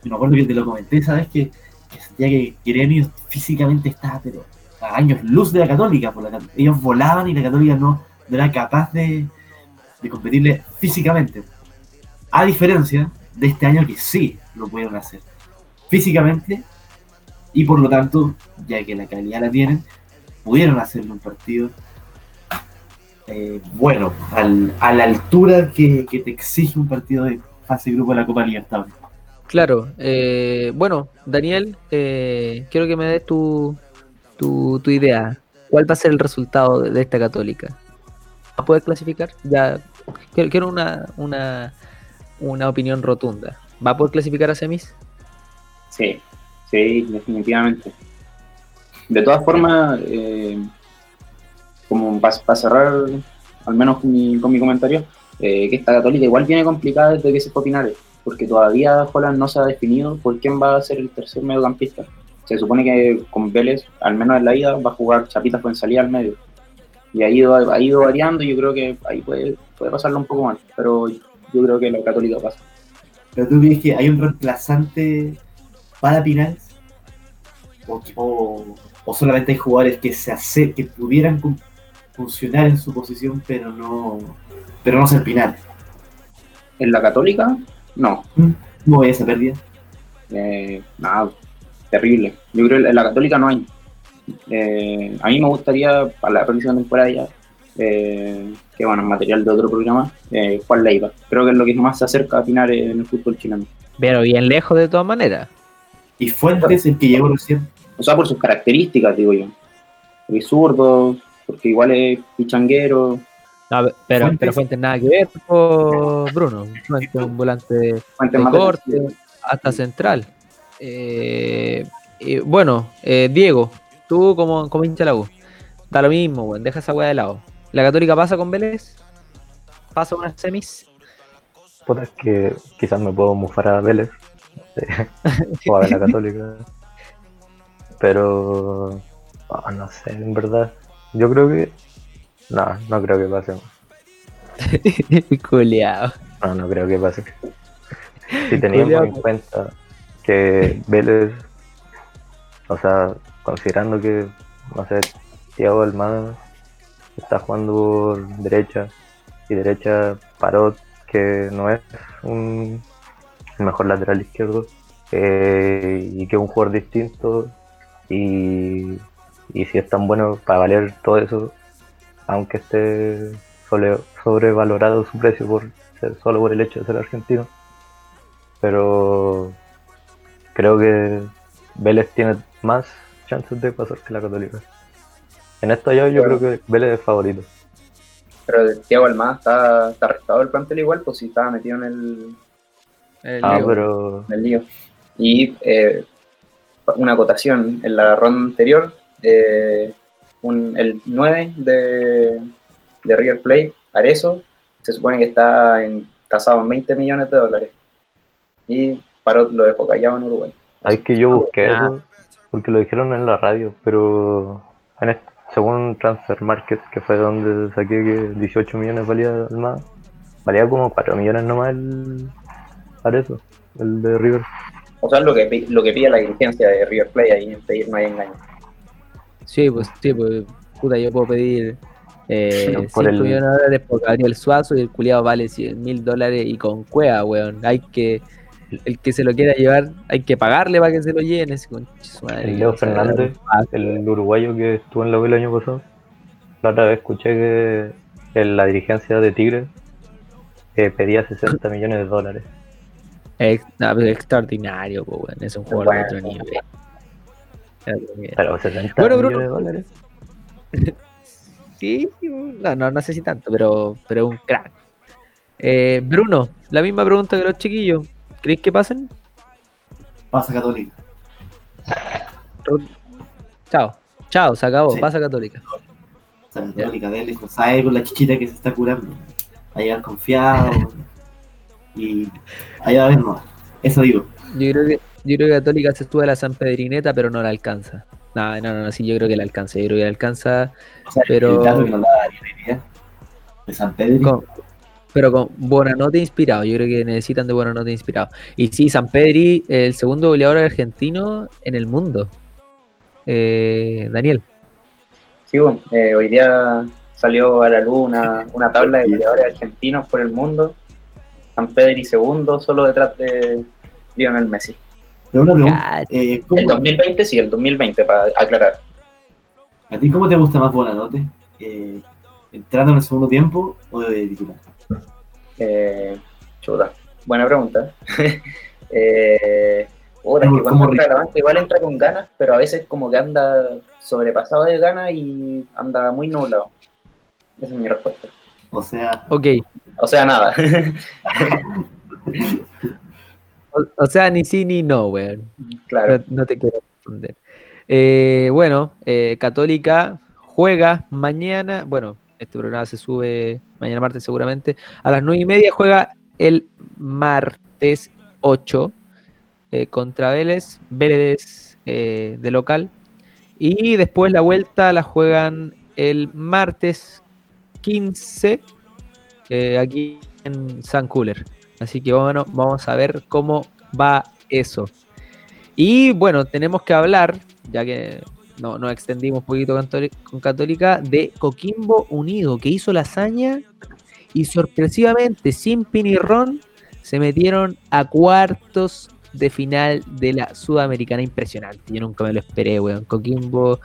me acuerdo que te lo comenté, ¿sabes? Que, que sentía que Gremio físicamente estaba, pero a años luz de la Católica. Por la, ellos volaban y la Católica no, era capaz de, de competirle físicamente. A diferencia de este año que sí lo pudieron hacer físicamente y por lo tanto, ya que la calidad la tienen, pudieron hacerle un partido eh, bueno, a la altura que, te exige un partido de fase grupo de la Copa Libertadores. Claro, eh, bueno, Daniel, eh, quiero que me des tu, tu, idea. ¿Cuál va a ser el resultado de, esta católica? ¿Va a poder clasificar? Ya, quiero, una, una, una opinión rotunda. ¿Va a poder clasificar a semis? Sí, sí, definitivamente. De todas formas, como para cerrar, al menos con mi, con mi comentario, eh, que esta Católica igual viene complicada desde que se fue Pinares, porque todavía Holland no se ha definido por quién va a ser el tercer mediocampista. Se supone que con Vélez, al menos en la ida, va a jugar Chapita salida al medio. Y ha ido, ha ido variando y yo creo que ahí puede, puede pasarlo un poco mal, pero yo creo que la Católica pasa. ¿Pero tú crees que hay un reemplazante para Pinares? ¿O, o, solamente hay jugadores que se hace, que pudieran funcionar en su posición, pero no, pero no ser Pinar. ¿En la Católica? No. ¿Mm? ¿No voy a esa pérdida? Eh, nada, terrible. Yo creo que en la Católica no hay. Eh, a mí me gustaría, para la próxima temporada ya, eh, que bueno, material de otro programa, eh, Juan Leiva. Creo que es lo que más se acerca a Pinar en el fútbol chileno. Pero bien lejos de todas maneras. ¿Y Fuentes el que llegó recién? O sea, por sus características, digo yo. Es zurdo, porque igual es pichanguero. pero, Fuentes. pero Fuentes nada que ver con Bruno. Fuentes un volante de, corte hasta central. Eh, bueno, eh, Diego, tú como, como hincha la U, da lo mismo, bueno, deja esa weá de lado. ¿La Católica pasa con Vélez? ¿Pasa unas semis? Puta, es que quizás me puedo mufar a Vélez o a la Católica. Pero ah, no sé, en verdad. Yo creo que. No, no creo que pase. Culeado. No, no creo que pase. Si teníamos en cuenta que Vélez, o sea, considerando que, no sé, Thiago Almada está jugando por derecha y derecha Parot, que no es un el mejor lateral izquierdo, eh, y que es un jugador distinto Y, y si es tan bueno para valer todo eso, aunque esté sobre- sobrevalorado su precio por ser- solo por el hecho de ser argentino. Pero creo que Vélez tiene más chances de pasar que la Católica. En esta llave yo creo que Vélez es favorito. Pero Thiago Almada está, está arrestado del plantel igual, pues si estaba metido en el, El Ah, lío. pero en el lío. Y eh, una acotación, en la ronda anterior, eh, un- el 9 de, de River Plate, Arezo, se supone que está en, tasado en 20 millones de dólares. Y Parot lo dejó callado en Uruguay. hay que yo busqué Ah. eso porque lo dijeron en la radio, pero en este- según Transfer Market, que fue donde saqué que 18 millones valía el más, valía como 4 millones nomás el Arezo, el de River. O sea, lo que, lo que pide la dirigencia de River Plate, ahí en pedir no hay engaño. Sí, pues sí, pues puta, yo puedo pedir eh, Pero 5 por el- millones de dólares por Gabriel Suazo y el culiado vale 100 mil dólares y con cueva, weón. Hay que, el que se lo quiera llevar, hay que pagarle para que se lo lleven. Ese madre, El Leo Fernández, el uruguayo que estuvo en la U el año pasado, la otra vez escuché que en la dirigencia de Tigre eh, pedía 60 millones de dólares. Extraordinario, pues. Es un jugador de otro Bueno. nivel. De otro nivel. Pero 60 Bueno, millones Bruno. de dólares. Sí, no, no, no sé si tanto, pero, pero un crack. Eh, Bruno, la misma pregunta que los chiquillos. ¿Crees que pasen? Pasa Católica. Chao. Chao, se acabó. Sí. Pasa Católica. Pasa Católica, no sabe con la chichita que se está curando. Va a llegar confiado. y ahí va a ver nomás. Eso digo. Yo creo que, yo creo que Católica se sube a la San Pedrineta, pero no la alcanza. No, no, no, no, sí, yo creo que la alcanza. Yo creo que la alcanza, O sea, Pero- el dato que nos da de San Pedro. con, pero con Buenanote inspirado. Yo creo que necesitan de Buenanote inspirado. Y sí, San Pedri, el segundo goleador argentino en el mundo. Eh, Daniel. Sí, bueno, eh, hoy día salió a la luz una, una tabla de goleadores argentinos por el mundo. San Pedri segundo, solo detrás de Lionel Messi. Pero una pregunta. Eh, El ¿cómo, 2020 sí, el 2020, para aclarar. ¿A ti cómo te gusta más Bonanote? Eh, ¿Entrando en el segundo tiempo o de titular? Eh, chuta, buena pregunta. eh, es ¿Cómo- que cuando entra a la banca igual entra con ganas, pero a veces como que anda sobrepasado de ganas y anda muy nublado. Esa es mi respuesta. O sea, Ok. O sea, nada. O, o sea, ni sí ni no, weón. claro. No, no te quiero responder. Eh, bueno, eh, Católica juega mañana. Bueno, este programa se sube mañana martes seguramente. A las nueve y media juega el martes 8 eh, contra Vélez. Vélez eh, de local. Y después la vuelta la juegan el martes 15 aquí en San Cooler. Así que bueno, vamos a ver cómo va eso. Y bueno, tenemos que hablar, ya que no, nos extendimos un poquito con, Católica, de Coquimbo Unido, que hizo la hazaña y sorpresivamente, sin pin y ron, se metieron a cuartos de final de la Sudamericana. Impresionante, yo nunca me lo esperé, weón. Coquimbo,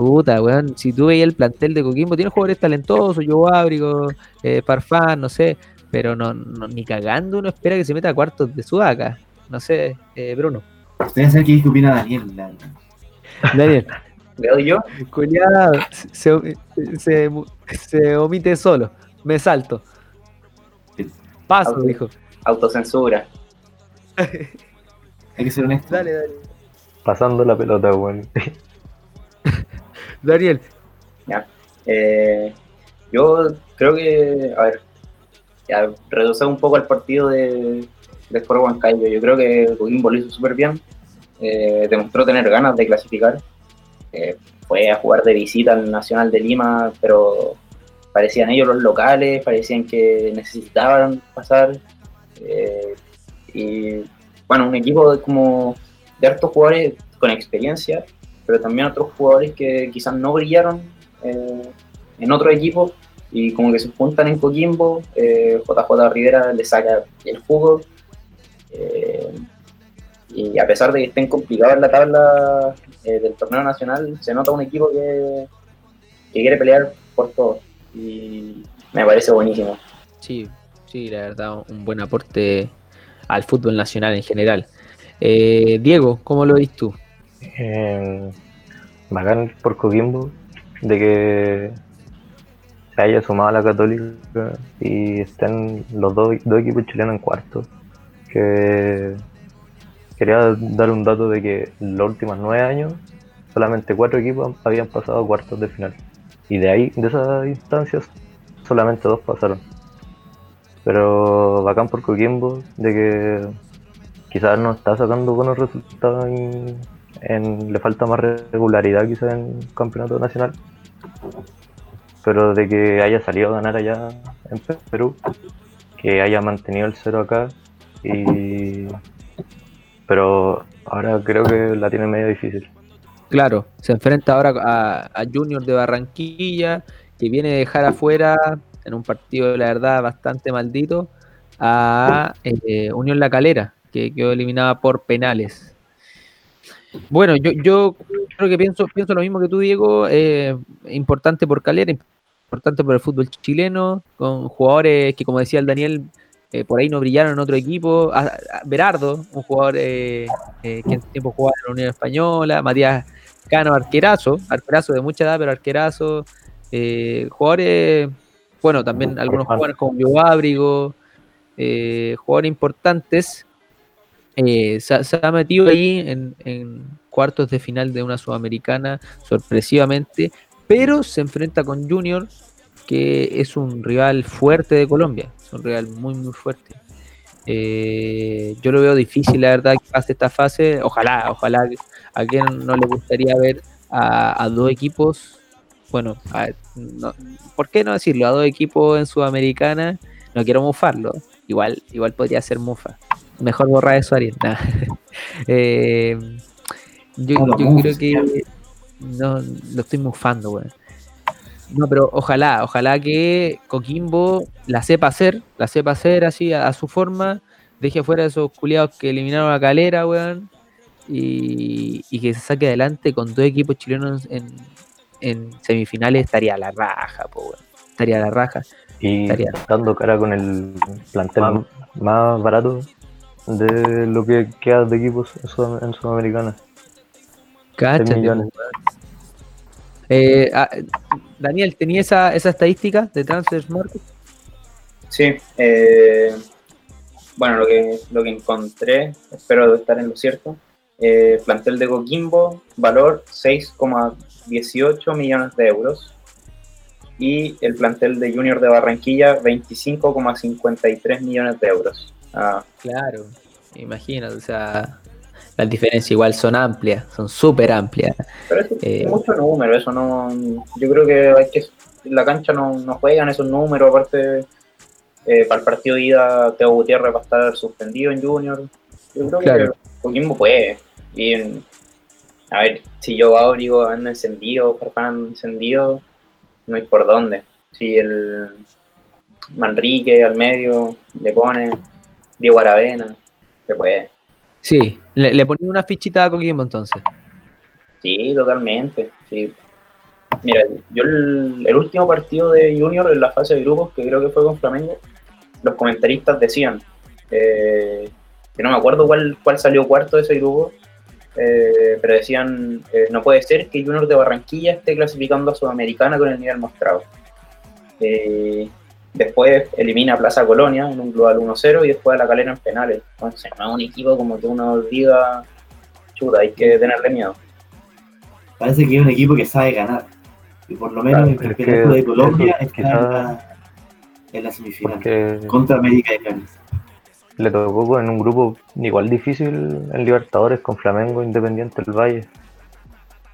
puta, weón. Si tú veías el plantel de Coquimbo, tiene jugadores talentosos, Yo Ábrigo, eh, Parfán, no sé, pero no, no- ni cagando uno espera que se meta a cuartos de Sudaca. No sé, eh, Bruno. ustedes saben qué opina Daniel. la- Daniel. Le doy yo. Culiado, se, se, se omite solo. Me salto. Paso, dijo. Autocensura. Hay que ser honesto. Dale, dale. Pasando la pelota, weón. Daniel. Eh, yo creo que, a ver, ya reduce un poco el partido de, de Sport Huancayo. Yo creo que Coquimbo lo hizo súper bien. Eh, demostró tener ganas de clasificar. Eh, fue a jugar de visita al Nacional de Lima, pero parecían ellos los locales, parecían que necesitaban pasar. Eh, y bueno, un equipo de, como de hartos jugadores con experiencia, pero también otros jugadores que quizás no brillaron eh, en otro equipo y como que se juntan en Coquimbo, eh, JJ Rivera le saca el jugo. eh, y a pesar de que estén complicados en la tabla eh, del torneo nacional, se nota un equipo que, que quiere pelear por todo. Y me parece buenísimo. Sí, sí, la verdad, un buen aporte al fútbol nacional en general. Diego, ¿cómo lo ves tú? Bacán por Coquimbo de que se haya sumado a la Católica y estén los dos, equipos chilenos en cuarto. Que quería dar un dato de que en los últimos nueve años solamente cuatro equipos habían pasado a cuartos de final. Y de ahí, de esas instancias, solamente dos pasaron. Pero bacán por Coquimbo de que quizás no está sacando buenos resultados en- le falta más regularidad quizás en campeonato nacional. Pero de que haya salido a ganar allá en Pe- Perú, que haya mantenido el cero acá y pero ahora creo que la tiene medio difícil. Claro, se enfrenta ahora a, a Junior de Barranquilla, que viene a dejar afuera en un partido, la verdad, bastante maldito, a eh, Unión La Calera, que quedó eliminada por penales. Bueno, yo, yo creo que pienso, pienso lo mismo que tú, Diego, eh, importante por Calera, importante por el fútbol chileno, con jugadores que, como decía el Daniel, eh, por ahí no brillaron en otro equipo. A- a- Berardo, un jugador eh, eh, que en su tiempo jugaba en la Unión Española, Matías Cano, arquerazo, arquerazo de mucha edad, pero arquerazo. Jugadores, bueno, también algunos jugadores como Bio Ábrigo, jugadores importantes. Eh, se, ha- metido ahí en, cuartos de final de una sudamericana sorpresivamente, pero se enfrenta con Junior, que es un rival fuerte de Colombia, es un rival muy, muy fuerte. Eh, yo lo veo difícil, la verdad, que pase esta fase. Ojalá, ojalá. A quien no le gustaría ver a, dos equipos, bueno, a- ¿por qué no decirlo? A dos equipos en Sudamericana, no quiero mufarlo, igual, igual podría ser mufa. Mejor borrar eso, Ariel. Nah. Eh, yo creo que no lo estoy mufando, weón. No, pero ojalá, ojalá que Coquimbo la sepa hacer, la sepa hacer así a, a su forma, deje fuera a esos culiados que eliminaron a Calera, weón, y, y que se saque adelante con dos equipos chilenos en, en semifinales, estaría a la raja, po, weón. Estaría a la raja. Y Estaría. dando cara con el plantel más barato de lo que queda de equipos en, Sudam- en Sudamericana. Cáchate. Eh, ah, Daniel, ¿tenía esa, esa estadística de Transfer Market? Sí, eh, bueno, lo que, lo que encontré, espero estar en lo cierto. eh, plantel de Coquimbo, valor 6,18 millones de euros. Y el plantel de Junior de Barranquilla, 25,53 millones de euros. Ah, Claro, imagínate, o sea, las diferencias igual son amplias, son súper amplias. pero eso Eh, es mucho número, eso no. Yo creo que hay que. La cancha no, no juegan esos números, aparte. eh, para el partido de ida, Teo Gutiérrez va a estar suspendido en Junior. Yo creo Claro. que Coquimbo puede. Y en- a ver, si yo Abrigo anda encendido, Farfán encendido, no hay por dónde. Si el Manrique al medio le pone, Diego Aravena, se puede. Sí, le, le ponía una fichita a Coquimbo entonces. Sí, totalmente. Sí. Mira, yo el, el último partido de Junior en la fase de grupos, que creo que fue con Flamengo, los comentaristas decían, eh, que no me acuerdo cuál, cuál salió cuarto de ese grupo, eh, pero decían, eh, no puede ser que Junior de Barranquilla esté clasificando a Sudamericana con el nivel mostrado. Eh, después elimina a Plaza Colonia en un global 1-0 y después a la calera en penales. Entonces, no es un equipo como que uno diga, chuta, hay que tenerle miedo. Parece que es un equipo que sabe ganar. Y por lo menos Claro, el campeonato que de Colombia eso está en, la, en la semifinal. Porque Contra América de Cali. le tocó en un grupo igual difícil en Libertadores con Flamengo, Independiente del Valle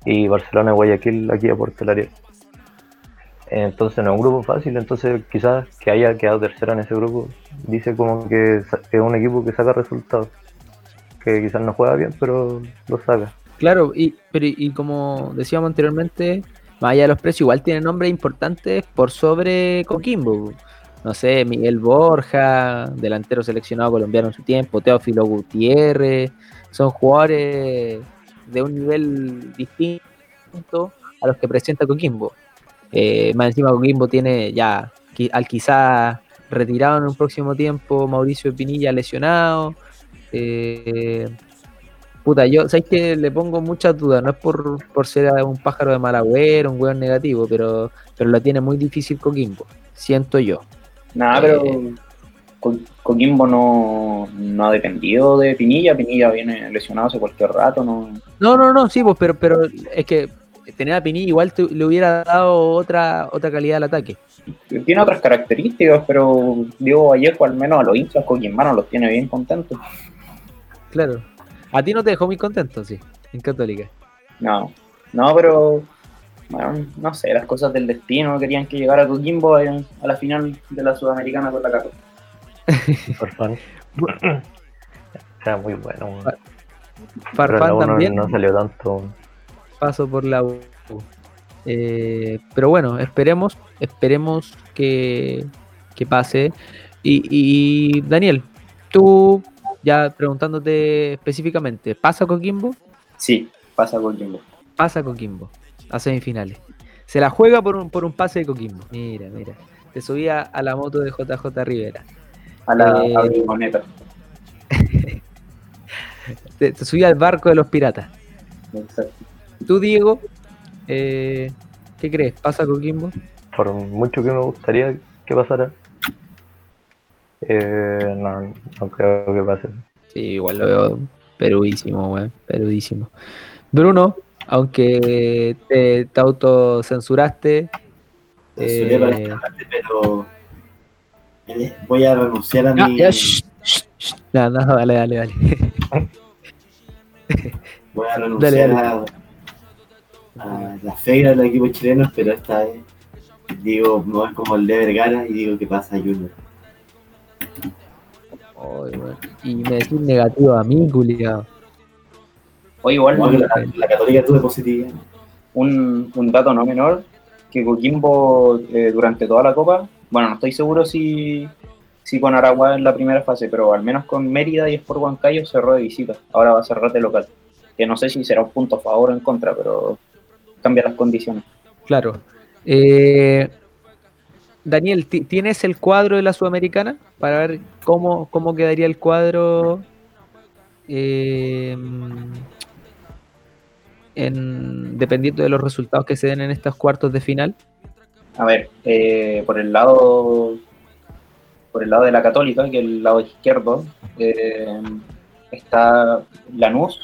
y Barcelona, Guayaquil aquí a Portelaria. Entonces no es un grupo fácil, entonces quizás que haya quedado tercero en ese grupo dice como que es un equipo que saca resultados, que quizás no juega bien, pero lo saca. Claro, y, pero, y como decíamos anteriormente, más allá de los precios, igual tiene nombres importantes por sobre Coquimbo. No sé, Miguel Borja, delantero seleccionado colombiano en su tiempo, Teófilo Gutiérrez, son jugadores de un nivel distinto a los que presenta Coquimbo. Eh, más encima Coquimbo tiene ya al quizá retirado en un próximo tiempo Mauricio Pinilla lesionado. Eh, puta, yo sabéis que le pongo muchas dudas, no es por, por ser un pájaro de mal agüero, un weón negativo, pero, pero lo tiene muy difícil Coquimbo, siento yo. Nada, pero Co- Coquimbo no, no ha dependido de Pinilla. Pinilla viene lesionado hace cualquier rato. No, No, no, no, sí, pues, pero, pero es que tener a Pinilla igual te- le hubiera dado otra, otra calidad al ataque. tiene otras características, pero Diego Vallejo, al menos a los hinchas coquimbanos, los tiene bien contentos. Claro. A ti no te dejó muy contento, sí, en Católica. No, no, pero bueno, no sé, las cosas del destino querían que llegara Coquimbo a, a la final de la Sudamericana con la Cato. Farfán. Era muy bueno. Farfán también no salió tanto. Paso por la U. Eh, pero bueno, esperemos, esperemos que, que pase. Y, y, Daniel, tú ya preguntándote específicamente, ¿pasa Coquimbo? Sí, pasa Coquimbo. Pasa Coquimbo a semifinales. Se la juega por un, por un pase de Coquimbo. Mira, mira. Te subía a la moto de JJ Rivera. A la Eh, a. Te, te subía al barco de los piratas. Exacto. Tú, Diego, eh, ¿qué crees? ¿Pasa Coquimbo? Por mucho que me gustaría que pasara. Eh, no, no creo que pase. Sí, igual lo veo perudísimo, weón. Perudísimo. Bruno, aunque te, te autocensuraste, Censuré para eh, esta parte, pero eh, voy a renunciar a ya, mi ya, shh, shh, shh. No, no, dale, dale, dale. voy a renunciar Dale, A, a la fe del equipo chileno, pero esta vez digo, no es como el de Vergara y digo que pasa Junior. Y me decís negativo a mí, culiado. Oye, igual No, la, la católica tuve positividad. un, un dato no menor, que Coquimbo eh, durante toda la Copa, bueno, no estoy seguro si, si con Aragua en la primera fase, pero al menos con Mérida y Sport Huancayo cerró de visita, ahora va a cerrar de local. Que no sé si será un punto a favor o en contra, pero cambia las condiciones. Claro. Eh, Daniel, ¿ti- ¿tienes el cuadro de la Sudamericana? Para ver cómo, cómo quedaría el cuadro eh, en, dependiendo de los resultados que se den en estos cuartos de final. A ver, eh, por el lado por el lado de la Católica, que es el lado izquierdo, está Lanús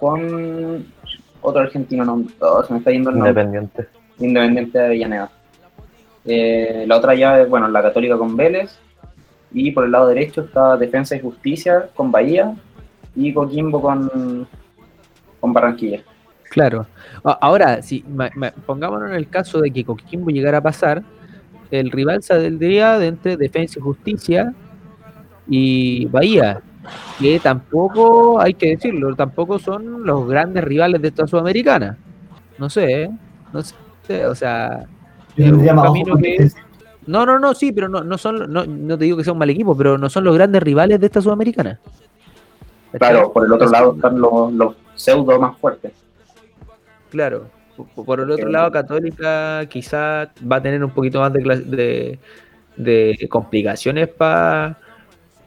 con otro argentino, no, oh, se me está yendo el nombre. Independiente. Independiente de Avellaneda. Eh, la otra llave, bueno, la Católica con Vélez. Y por el lado derecho está Defensa y Justicia con Bahía. Y Coquimbo con, con Barranquilla. Claro. Ahora, si ma- ma- pongámonos en el caso de que Coquimbo llegara a pasar, el rival saldría de entre Defensa y Justicia y Bahía, que tampoco, hay que decirlo, tampoco son los grandes rivales de esta Sudamericana. No sé, ¿eh? no sé, o sea, Es un camino que- no, no, no, sí, pero no, no son, no, no te digo que sea un mal equipo, pero no son los grandes rivales de esta Sudamericana. Claro, por el otro lado están los, los pseudo más fuertes. Claro. Por- Por el otro Ok. lado, Católica quizá va a tener un poquito más de, de complicaciones para...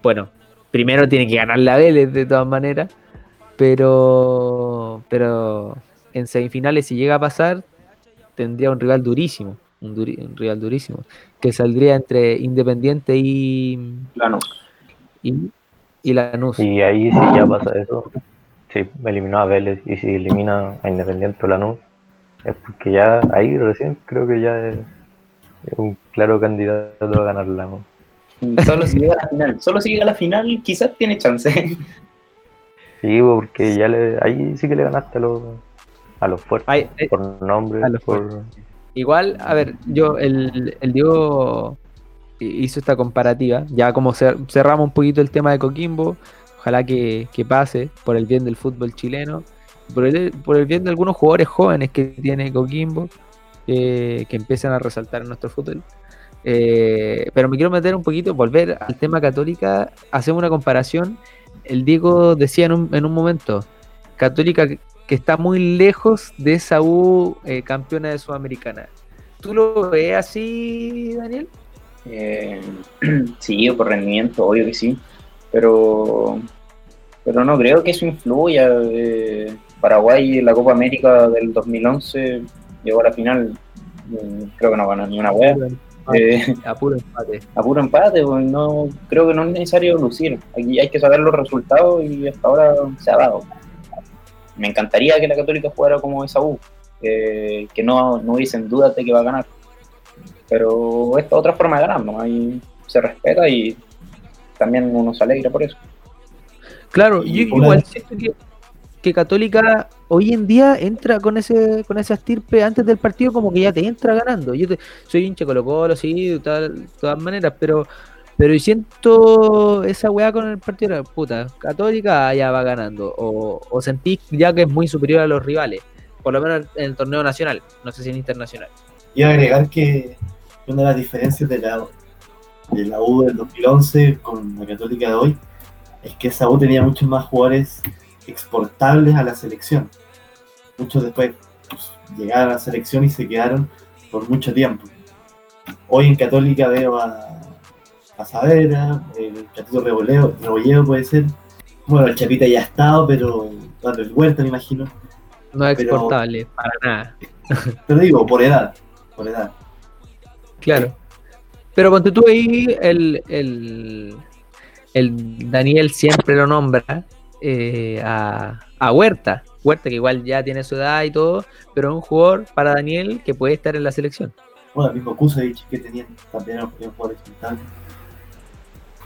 Bueno, primero tiene que ganar la Vélez de todas maneras, pero, pero en semifinales si llega a pasar, tendría un rival durísimo, un, duri- un rival durísimo, que saldría entre Independiente y, Lanús. y, y Lanús. Y ahí si ya pasa eso, si eliminó a Vélez y si elimina a Independiente o Lanús, es porque ya ahí recién creo que ya es, es un claro candidato a ganar Lanús. Solo si llega a la final. Solo si llega a la final, quizás tiene chance. Sí, porque ya le, ahí sí que le ganaste a los, a los fuertes, Ay, eh, por nombre, a los por... Igual, a ver, yo, el, el Diego hizo esta comparativa, ya como cer- cerramos un poquito el tema de Coquimbo, ojalá que, que pase por el bien del fútbol chileno, por el, por el bien de algunos jugadores jóvenes que tiene Coquimbo, eh, que empiezan a resaltar en nuestro fútbol. Eh, pero me quiero meter un poquito, volver al tema católica, hacemos una comparación el Diego decía en un, en un momento, Católica que, está muy lejos de esa U eh, campeona de Sudamericana. ¿Tú lo ves así, Daniel? Eh, sí, por rendimiento, obvio que sí. Pero, pero no creo que eso influya. Eh, Paraguay en la Copa América del 2011 llegó a la final. mm, Creo que no ganó ni una wea. Eh, A puro empate. a puro empate, pues, no, creo que no es necesario lucir. Aquí hay que saber los resultados y hasta ahora se ha dado. Me encantaría que la Católica jugara como esa U, que, que no, no hubiesen dudas de que va a ganar. Pero esta es otra forma de ganar, ¿no? Ahí se respeta y también uno se alegra por eso. Claro, Y yo igual siento que, que Católica hoy en día entra con ese con esa estirpe antes del partido como que ya te entra ganando. Yo te- soy hincha Colo Colo, sí, de todas maneras, pero pero siento esa weá con el partido, de, puta, Católica ya va ganando. O, o sentís ya que es muy superior a los rivales, por lo menos en el torneo nacional, no sé si en internacional. A agregar que una de las diferencias de la, de la U del 2011 con la Católica de hoy es que esa U tenía muchos más jugadores exportables a la selección. Muchos después pues, llegaron a la selección y se quedaron por mucho tiempo. Hoy en Católica veo a, a Saavedra, el Chatito Reboleo, Rebolledo puede ser. Bueno, el Chapita ya ha estado, pero bueno, el Huerta me imagino. No es Pero- exportable, para nada. Pero digo, por edad, por edad. Claro. Pero ponte tú ahí, el, el, el Daniel siempre lo nombra eh, a, a Huerta. Huerta, que igual ya tiene su edad y todo, pero es un jugador para Daniel que puede estar en la selección. Bueno, mismo Kusevich que tenían también jugadores exportables.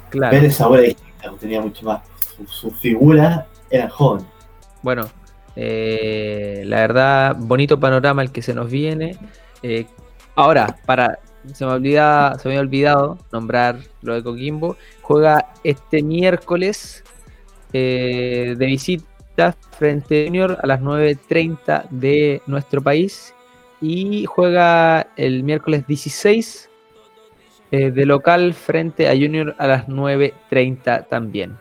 Claro. Pérez ahora tenía mucho más. Sus su figuras eran jóvenes. Bueno, eh, la verdad, bonito panorama el que se nos viene. Eh, ahora, para se me olvida, se me había olvidado nombrar lo de Coquimbo. Juega este miércoles eh, de visita frente a Junior a las 9.30 de nuestro país. Y juega el miércoles 16 eh, de local frente a Junior a las 9.30 también.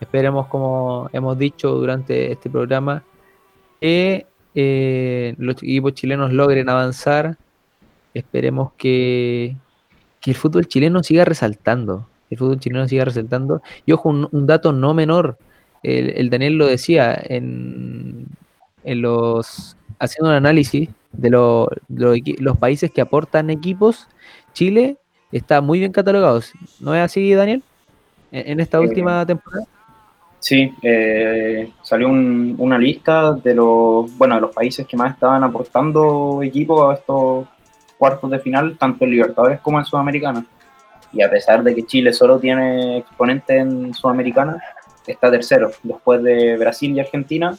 Esperemos, como hemos dicho durante este programa, que eh, los equipos chilenos logren avanzar. Esperemos que, que el fútbol chileno siga resaltando. El fútbol chileno siga resaltando. Y ojo, un, un dato no menor. El, el Daniel lo decía en, en los haciendo un análisis de lo- los países que aportan equipos. Chile está muy bien catalogado. ¿No es así, Daniel? En, en esta Eh, última temporada. Sí, eh, salió un- una lista de los, bueno, de los países que más estaban aportando equipos a estos cuartos de final, tanto en Libertadores como en Sudamericana. Y a pesar de que Chile solo tiene exponentes en Sudamericana, está tercero, después de Brasil y Argentina,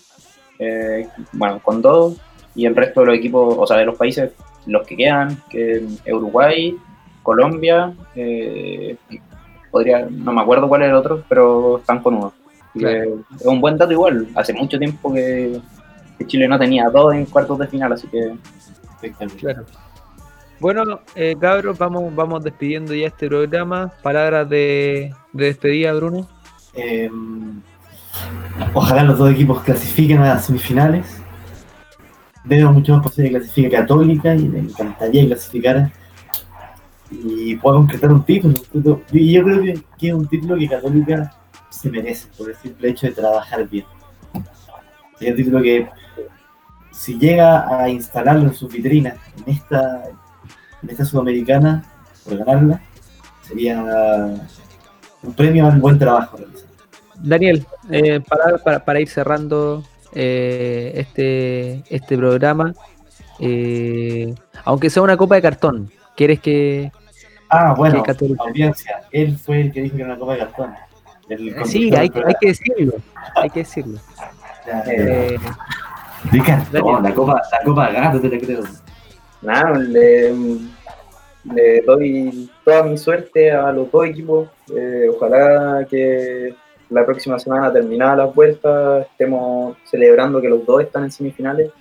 eh, bueno, con dos, y el resto de los equipos, o sea, de los países, los que quedan, que es Uruguay, Colombia, eh, podría, no me acuerdo cuál es el otro, pero están con uno. Es un buen dato igual. Hace mucho tiempo que, que Chile no tenía dos en cuartos de final, así que. Claro. Bueno, eh, cabros, vamos, vamos despidiendo ya este programa. Palabras de, de despedida, Bruno. Eh, ojalá los dos equipos clasifiquen a las semifinales. Veo mucho más posible que clasifique Católica y me encantaría que clasificara y pueda concretar un título. Y yo creo que, es un título que Católica se merece por el simple hecho de trabajar bien. Es un título que si llega a instalarlo en sus vitrinas en esta, en esta sudamericana por ganarla, sería un premio al buen trabajo realizado. Daniel, eh, para, para ir cerrando eh, este, este programa. Eh, aunque sea una copa de cartón, ¿quieres que...? Ah, bueno, ¿Qué Católica? audiencia. Él fue el que dijo que era una copa de cartón. Sí, hay, que decirlo. Hay que decirlo. Eh, de cartón, Daniel. la copa, la copa de gato, te la creo. nada, le, le doy toda mi suerte a los dos equipos. Eh, ojalá que la próxima semana, terminada la vuelta, estemos celebrando que los dos están en semifinales.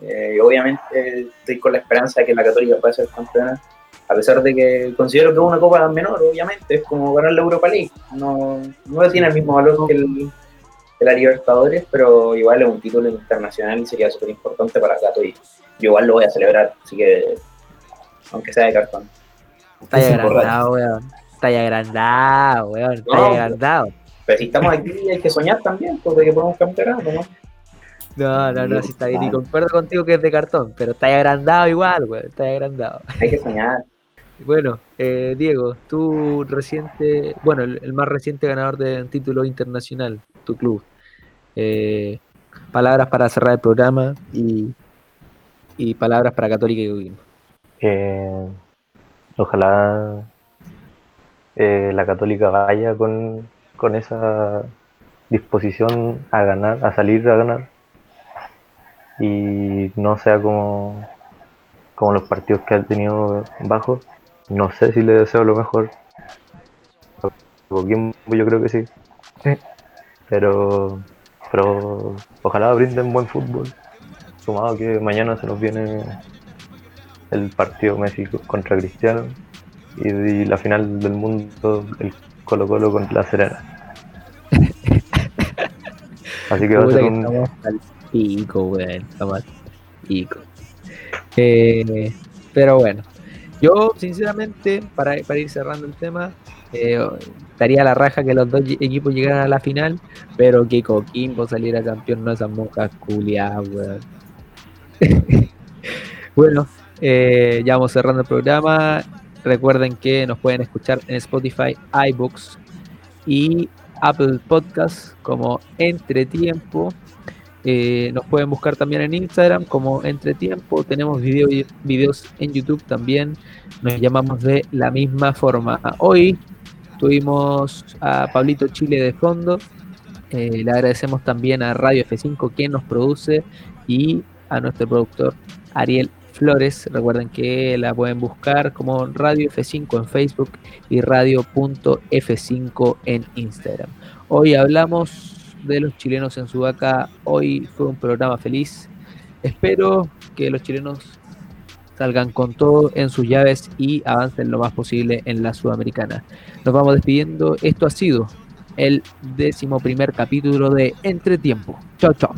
Eh, y obviamente estoy con la esperanza de que la Católica pueda ser campeona. a pesar de que considero que es una copa menor, obviamente, es como ganar la Europa League. No, no tiene el mismo valor que, el, la Libertadores, pero igual es un título internacional y sería súper importante para Gato y yo igual lo voy a celebrar, así que aunque sea de cartón. Está agrandado, weón. Está agrandado, weón. Está agrandado. Pero si estamos aquí hay que soñar también, porque que podemos campeonato, ¿no? No, no, no, si está bien. Y concuerdo contigo que es de cartón, pero está agrandado igual, weón. Está agrandado. Hay que soñar. Bueno, eh, Diego, tú reciente, bueno, el, más reciente ganador de un título internacional, tu club. Eh, palabras para cerrar el programa y, y palabras para Católica y Gobierno. Eh, ojalá eh, la Católica vaya con, con esa disposición a ganar, a salir a ganar y no sea como, como los partidos que ha tenido bajo. No sé si le deseo lo mejor. Yo creo que sí. Pero, pero ojalá brinden buen fútbol. Sumado que mañana se nos viene el partido Messi contra Cristiano y, la final del mundo, el Colo Colo contra la Serena. Así que va a ser un, Pico, weón. Pico. Eh, pero bueno, yo sinceramente, para, para ir cerrando el tema, eh, daría la raja que los dos equipos llegaran a la final, pero que Coquimbo saliera campeón, no esas monjas culiadas, weón. bueno, eh, ya vamos cerrando el programa. Recuerden que nos pueden escuchar en Spotify, iBooks y Apple Podcasts como Entretiempo. Eh, nos pueden buscar también en Instagram como Entretiempo. Tenemos video, videos en YouTube también. Nos llamamos de la misma forma. Hoy tuvimos a Pablito Chile de fondo. Eh, le agradecemos también a Radio F5 quien nos produce y a nuestro productor Ariel Flores. Recuerden que la pueden buscar como Radio F5 en Facebook y radio.f5 en Instagram. Hoy hablamos de los chilenos en Sudaca. Hoy fue un programa feliz. Espero que los chilenos salgan con todo en sus llaves y avancen lo más posible en la Sudamericana. Nos vamos despidiendo. Esto ha sido el décimo primer capítulo de Entretiempo. Chao, chao.